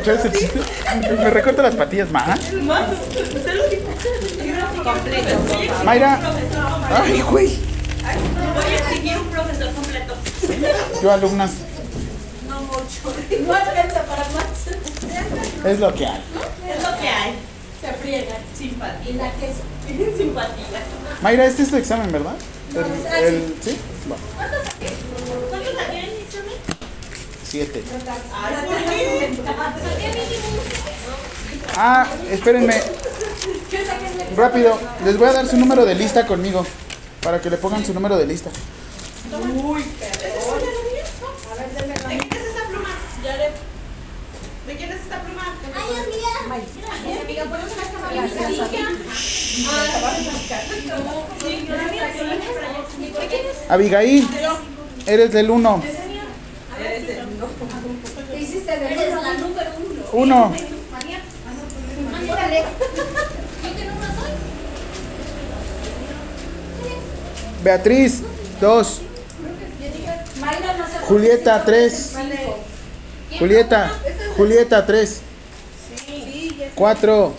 Speaker 2: ¿No
Speaker 1: habéis escuchado ese chiste? Me recorta las patillas más. Mayra. Ay, güey.
Speaker 4: Voy a exigir un profesor completo.
Speaker 1: Yo, alumnas,
Speaker 6: No mucho.
Speaker 2: No alcanza para más.
Speaker 1: es lo que hay.
Speaker 4: Es lo que hay.
Speaker 2: Se friegan.
Speaker 4: Simpatía.
Speaker 2: Y la queso.
Speaker 4: Simpatía.
Speaker 1: Mayra, este es tu examen, ¿verdad?
Speaker 2: No,
Speaker 1: El, el- ¿Sí? Ah, espérenme. Rápido, les voy a dar su número de lista conmigo. Para que le pongan su número de lista.
Speaker 4: Uy, ¿De quién es esta pluma? ¿De quién es esta pluma? Ay, amiga.
Speaker 1: Abigail, eres del 1.
Speaker 2: Uno.
Speaker 1: 1.
Speaker 2: Órale.
Speaker 1: Beatriz, 2.
Speaker 2: Mayra no se
Speaker 1: Julieta, 3. Julieta, Julieta, 3. 4.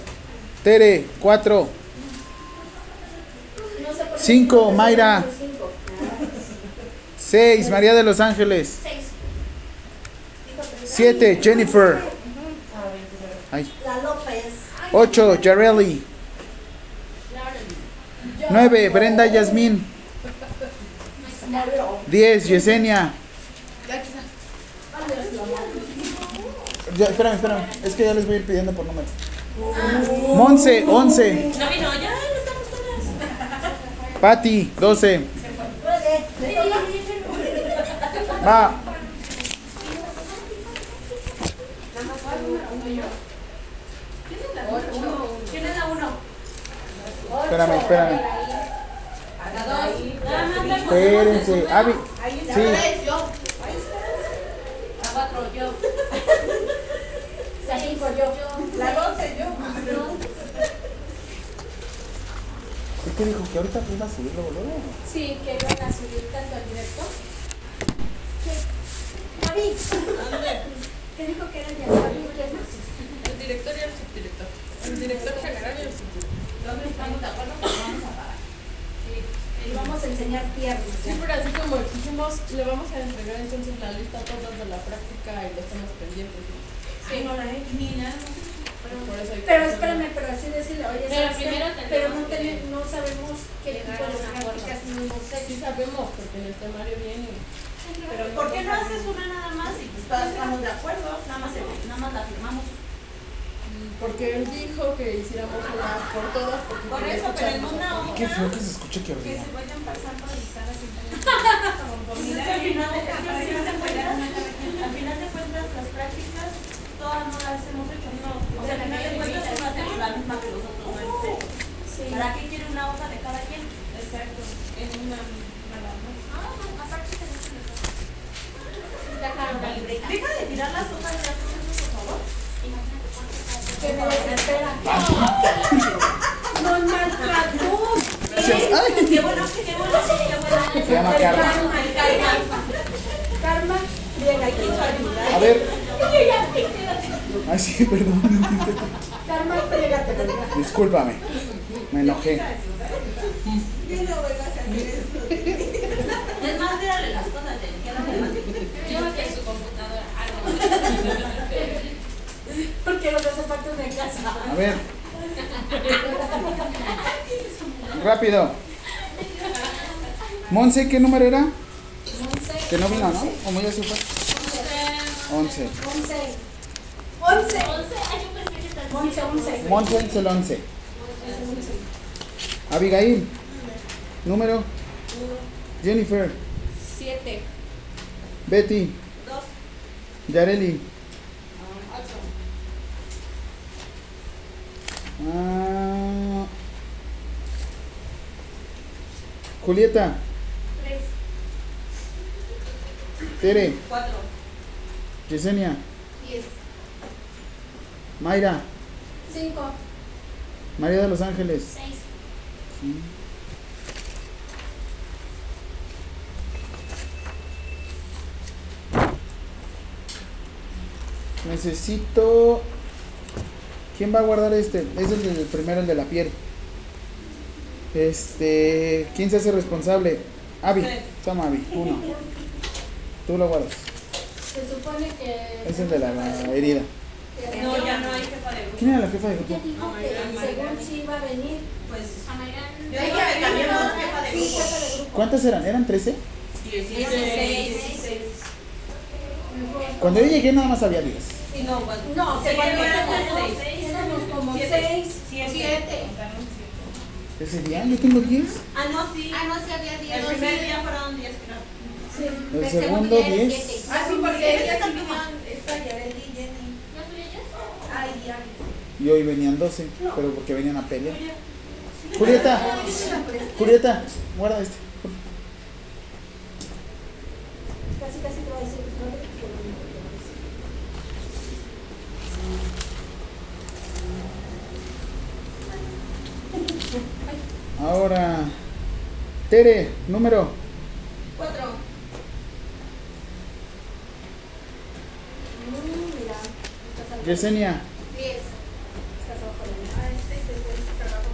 Speaker 1: Tere, 4. 5. Mayra. 6. María de los Ángeles. 7. Jennifer. Ay.
Speaker 5: La López.
Speaker 1: 8. Yareli. 9. Brenda Yasmín. 10. Yesenia. Ya, espérame, espérame. Es que ya les voy a ir pidiendo por número. Monse, 11.
Speaker 4: No vino, ya estamos todas.
Speaker 1: Patti, 12. Va.
Speaker 2: ¿Quién es la uno?
Speaker 1: Espérame, espérame. Espérense. Avi. Sí.
Speaker 2: La cuatro, yo. La cinco, yo.
Speaker 6: La 12 yo.
Speaker 1: ¿Qué te dijo? Que ahorita iba a subir luego, luego.
Speaker 2: Sí, que iban a subir tanto al directo. ¿Qué? Javi. ¿Qué dijo que era el más?
Speaker 4: El director y el subdirector. El director general y el subdirector.
Speaker 2: ¿Dónde estamos de acuerdo? Pues vamos a parar. Sí. Y vamos a enseñar piernas.
Speaker 3: Sí, pero así como exigimos, le vamos a entregar entonces la lista a todas de la práctica y los temas pendientes. ¿no?
Speaker 2: Sí, no la he Pero espérame, pero así decirle, oye,
Speaker 9: Pero
Speaker 2: pero no, ten- no sabemos qué tipo de prácticas no sé.
Speaker 3: Sí sabemos, porque en el temario viene. Pero
Speaker 4: ¿Por qué no haces una nada más y pues todas estamos de acuerdo? Nada más, nada más la firmamos.
Speaker 3: Porque él dijo que hiciéramos una por todas. Porque
Speaker 4: Por eso, pero en una
Speaker 3: a todos.
Speaker 1: Qué
Speaker 4: hoja
Speaker 1: feo que se escuche que
Speaker 4: que
Speaker 1: ordena.
Speaker 4: se vayan pasando <laughs> y cada que al final, que de cuentas, de las prácticas todas no las hemos hecho, no. O sea, al final de cuentas uno hacemos la misma que los otros no. ¿Para qué quiere una hoja de cada quien?
Speaker 3: Exacto. En una
Speaker 6: claro, una libreta.
Speaker 4: Deja de tirar las hojas por favor.
Speaker 2: Que me desespera. ¡No maltrató!
Speaker 1: Gracias. Ay.
Speaker 4: Qué bueno, qué bueno.
Speaker 1: Se llama Karma.
Speaker 2: Karma, bien,
Speaker 4: Hay que ayudar.
Speaker 1: A ver. Ay, sí, perdón.
Speaker 2: Karma.
Speaker 1: Discúlpame. Me enojé.
Speaker 4: Es más, tírale las cosas.
Speaker 9: Llévate su computadora. Algo.
Speaker 2: Porque nos hace falta una casa.
Speaker 1: A ver. Rápido. Monse, ¿qué número era? Que no vino, ¿no? ¿O muy ya se fue? 11.
Speaker 2: 11. 11.
Speaker 6: Once. Que estaba
Speaker 2: 11, 11.
Speaker 1: Monse es el 11. Abigail. Número. Jennifer.
Speaker 9: Siete.
Speaker 1: Betty. Yareli. Ah. Julieta.
Speaker 2: Tres.
Speaker 1: Tere.
Speaker 4: Cuatro.
Speaker 1: Yesenia.
Speaker 2: Diez.
Speaker 1: Mayra.
Speaker 2: Cinco.
Speaker 1: María de los Ángeles.
Speaker 6: Seis.
Speaker 1: Necesito. ¿Quién va a guardar este? Es el del primero, el de la piel. Este. ¿Quién se hace responsable? Avi.
Speaker 4: Sí.
Speaker 1: Toma, Avi. Uno. Tú lo guardas.
Speaker 2: Se supone que.
Speaker 1: Es el de la, la herida.
Speaker 4: No, ya no hay jefa de grupo.
Speaker 1: ¿Quién era la jefa de grupo?
Speaker 2: Dijo que según si iba a venir.
Speaker 4: Pues yo dije que cambiemos jefa de
Speaker 2: Sí,
Speaker 4: grupo.
Speaker 2: jefe de grupo.
Speaker 1: ¿Cuántas eran? ¿Eran 13?
Speaker 4: Dieciséis.
Speaker 1: Cuando yo llegué nada más había 10.
Speaker 4: No, cuando-
Speaker 2: No,
Speaker 4: Sí,
Speaker 2: cuando
Speaker 4: éramos seis.
Speaker 2: éramos como
Speaker 4: Siete.
Speaker 2: seis,
Speaker 4: Siete.
Speaker 1: ¿Ese día? Yo tengo 10.
Speaker 4: Ah, no, sí.
Speaker 6: Ah, no, sí había diez.
Speaker 4: El
Speaker 6: no,
Speaker 4: primer
Speaker 6: sí.
Speaker 4: día fueron diez, creo.
Speaker 2: Sí.
Speaker 1: El segundo
Speaker 6: día era
Speaker 1: 10.
Speaker 6: siete.
Speaker 10: Ah, sí, porque
Speaker 4: Ella
Speaker 10: ella
Speaker 4: está
Speaker 10: Yareli y Jenny.
Speaker 6: ¿No tuyas?
Speaker 10: Ay, ya.
Speaker 1: Y hoy venían 12, pero porque venían a pelear. Julieta. Julieta, guarda este.
Speaker 2: Casi, casi te voy a decir. No te preocupes.
Speaker 1: Ahora. Tere, número.
Speaker 4: Cuatro.
Speaker 2: Mm, mira.
Speaker 1: Yesenia.
Speaker 2: Diez. Estás abajo de mí.
Speaker 10: Ah, este es el buen trabajo.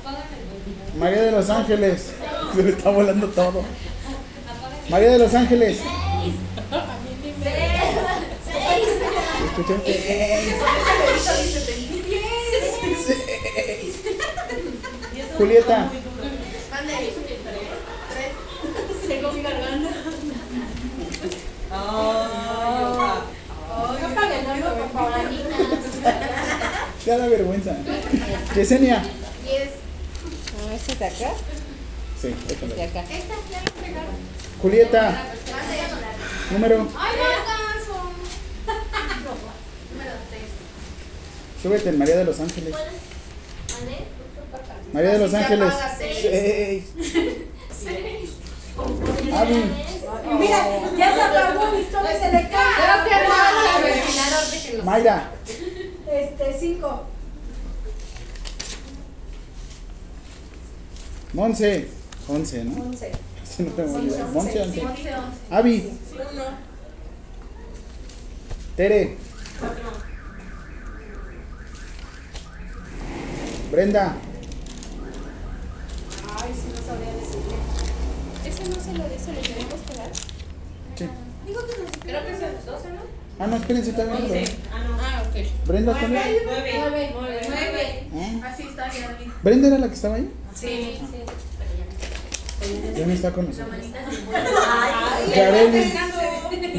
Speaker 9: Apágame el ventilador.
Speaker 1: María de los Ángeles. <laughs> Se me está volando todo. María de los Ángeles. ¿Escuchan?
Speaker 4: Y eso
Speaker 1: Julieta.
Speaker 2: Tengo mi. No no, no.
Speaker 1: Ya da vergüenza. Yesenia.
Speaker 2: Diez.
Speaker 5: ¿Este de acá?
Speaker 1: Sí, déjalo.
Speaker 5: De acá.
Speaker 1: Julieta. Número.
Speaker 2: Ay, no.
Speaker 1: Súbete en María de los Ángeles.
Speaker 6: ¿Mande?
Speaker 1: María de los Ángeles.
Speaker 10: seis.
Speaker 1: Seis. Avi.
Speaker 2: Mira, ya se apagó y todo se le cae.
Speaker 1: Mayra.
Speaker 2: Este, cinco.
Speaker 1: Monse. Once, ¿no?
Speaker 2: Once.
Speaker 1: Este no tengo idea. Monse, once. Avi.
Speaker 10: Uno.
Speaker 1: Tere. Brenda.
Speaker 2: Ay, sí, no sabría decirle.
Speaker 9: Ese no se lo dice, le tenemos que dar.
Speaker 1: Sí.
Speaker 2: Digo que no.
Speaker 9: Creo que es el 12, ¿no?
Speaker 1: Ah, no, espérense también.
Speaker 4: Ah, no.
Speaker 9: Ah, ok.
Speaker 1: Brenda también.
Speaker 11: Nueve.
Speaker 6: Nueve.
Speaker 3: Nueve.
Speaker 1: Ah.
Speaker 3: Así está ya.
Speaker 1: Brenda era la que estaba ahí.
Speaker 3: Sí.
Speaker 1: Ya no está con nosotros.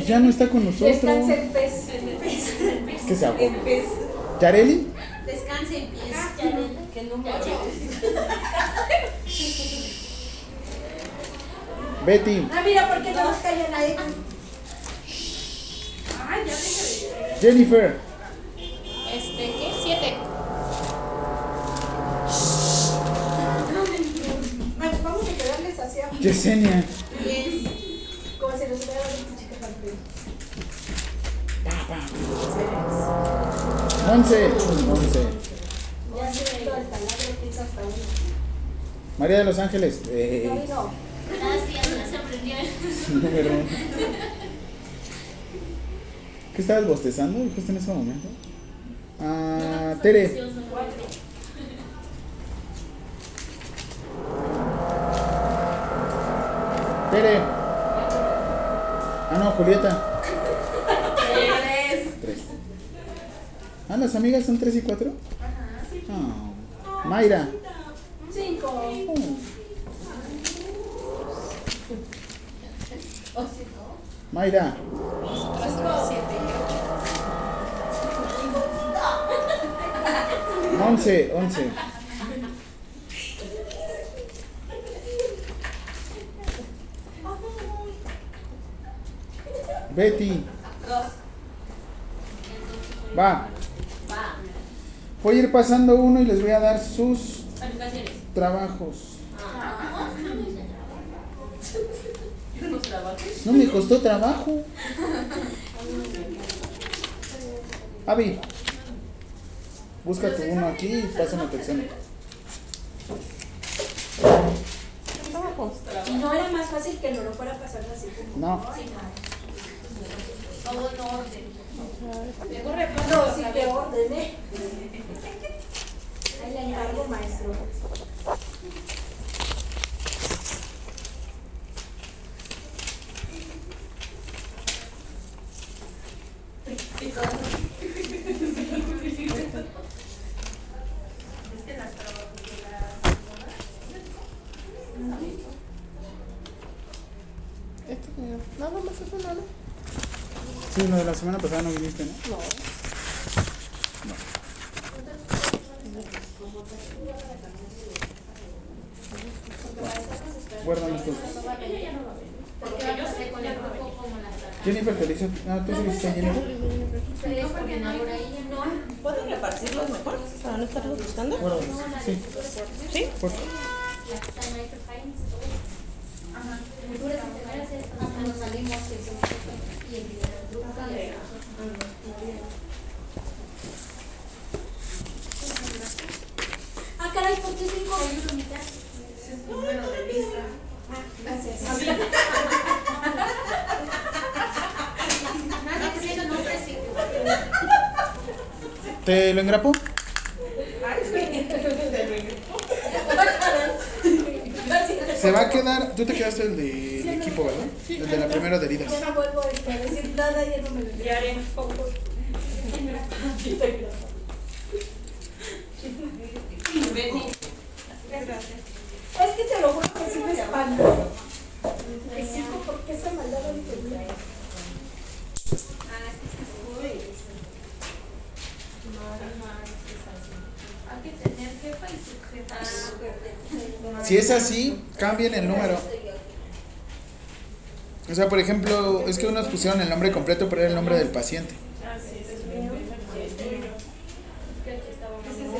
Speaker 1: Ya no está con nosotros.
Speaker 2: en pez.
Speaker 1: Que se.
Speaker 2: En pez.
Speaker 1: Yareli.
Speaker 2: Descansa en pez.
Speaker 4: Que número.
Speaker 1: Betty.
Speaker 2: Ah, mira, ¿por qué no nos callan ahí?
Speaker 3: Ay, ya déjale.
Speaker 1: Jennifer.
Speaker 3: Este, ¿qué? Siete.
Speaker 2: Vamos a quedarles así a
Speaker 1: Yesenia.
Speaker 2: diez. Como nos hubiera dado una chica se el hasta uno.
Speaker 1: María de los Ángeles. Eh,
Speaker 2: No, y no.
Speaker 1: Número <laughs> uno. ¿Qué estabas bostezando justo en ese momento? Ah, Tere. Tere. Ah, no, Julieta. Tres. Ah, las amigas son tres y cuatro. Ah, Mayra.
Speaker 2: Cinco.
Speaker 1: Mayra. Once, once. Betty. Va. Voy a ir pasando uno y les voy a dar sus trabajos. No me costó trabajo. Avi, busca tu uno aquí y pásame tu examen.
Speaker 2: Y no era más fácil que no lo fuera a pasar así como.
Speaker 1: No.
Speaker 5: Todo en orden.
Speaker 2: No, sí que ordené. Ahí le encargo, maestro.
Speaker 1: Nada más eso, nada. Sí, lo de la semana pasada no viniste, ¿no? No. Guárdame estos.
Speaker 6: Porque yo sé con el grupo como las
Speaker 1: Jennifer te dice. Ah, tú sí viste a Jennifer.
Speaker 6: no.
Speaker 4: ¿Pueden repartirlos mejor para no estarlos buscando?
Speaker 1: Guárdame. Sí.
Speaker 4: ¿Sí?
Speaker 1: Por favor.
Speaker 6: Ajá. Nos salimos y
Speaker 2: Ah, caray, ¿por qué cinco?
Speaker 3: Número de lista.
Speaker 2: Gracias. <laughs>
Speaker 1: ¿Te lo engrapo? <laughs> Se va a quedar. Tú te quedaste el de equipo, ¿verdad? El de la primera de heridas.
Speaker 2: Ya no vuelvo a decir nada, ya no me
Speaker 4: Diario.
Speaker 2: Es que te lo juro que sí me espanta. Que cinco, ¿por qué esa maldad no entendí?
Speaker 3: Hay que tener jefa y subjefa.
Speaker 1: Si es así, cambien el número. O sea, por ejemplo, es que unos pusieron el nombre completo, pero era el nombre del paciente.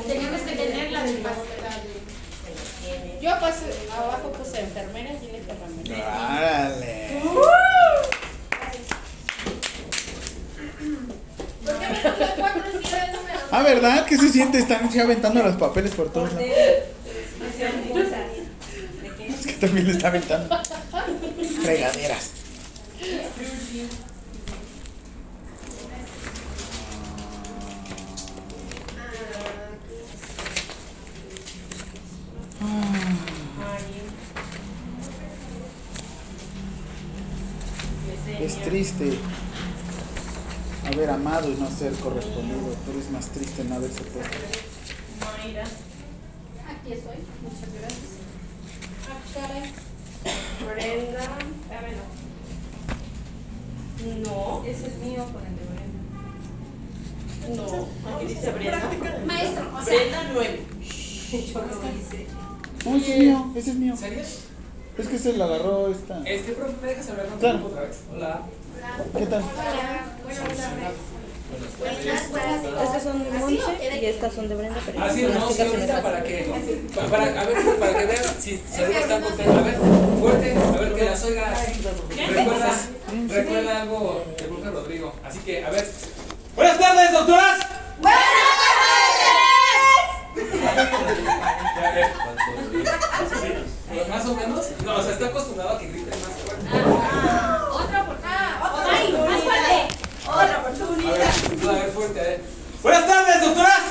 Speaker 3: Tenemos que tener la del paso. Yo abajo puse enfermera y tiene enfermera.
Speaker 1: ¡Árale!
Speaker 3: ¿Por qué me cuatro?
Speaker 1: Ah, ¿verdad? ¿Qué se siente? Están así aventando los papeles por todos lados. Es que también le está aventando. <laughs> Fregaderas. Triste. haber amado y no ser correspondido, pero es más triste no haberse puesto.
Speaker 3: Mayra.
Speaker 2: Aquí estoy. Muchas gracias. Ah, caray.
Speaker 3: Brenda. A ver, no. No.
Speaker 4: Ese es mío con el de Brenda.
Speaker 3: No. Aquí dice Brenda.
Speaker 2: Maestro, o sea,
Speaker 3: Brenda 9.
Speaker 4: Yo lo hice.
Speaker 1: Oh, ese es mío, ese es mío.
Speaker 12: ¿En serio?
Speaker 1: Es que se la agarró esta.
Speaker 12: Este, profe, ¿me dejas hablar con
Speaker 1: Claro.
Speaker 12: otra vez? Hola.
Speaker 1: ¿Qué tal?
Speaker 5: Estas son de Monse y estas son de Brenda, pero
Speaker 12: Ah, sí, no, sí, ahorita para que, pa- para, a ver, para que vean si Saludos están contentos. A ver, fuerte, a ver que las oiga. Recuerda, recuerda algo de Bruja Rodrigo. Así que, a ver. Buenas tardes, doctoras. Ya, ya. Más o menos. No, o sea, está acostumbrado a que griten más
Speaker 2: Otra oportunidad. A ver, fuerte,
Speaker 12: a ver. Buenas tardes, doctoras.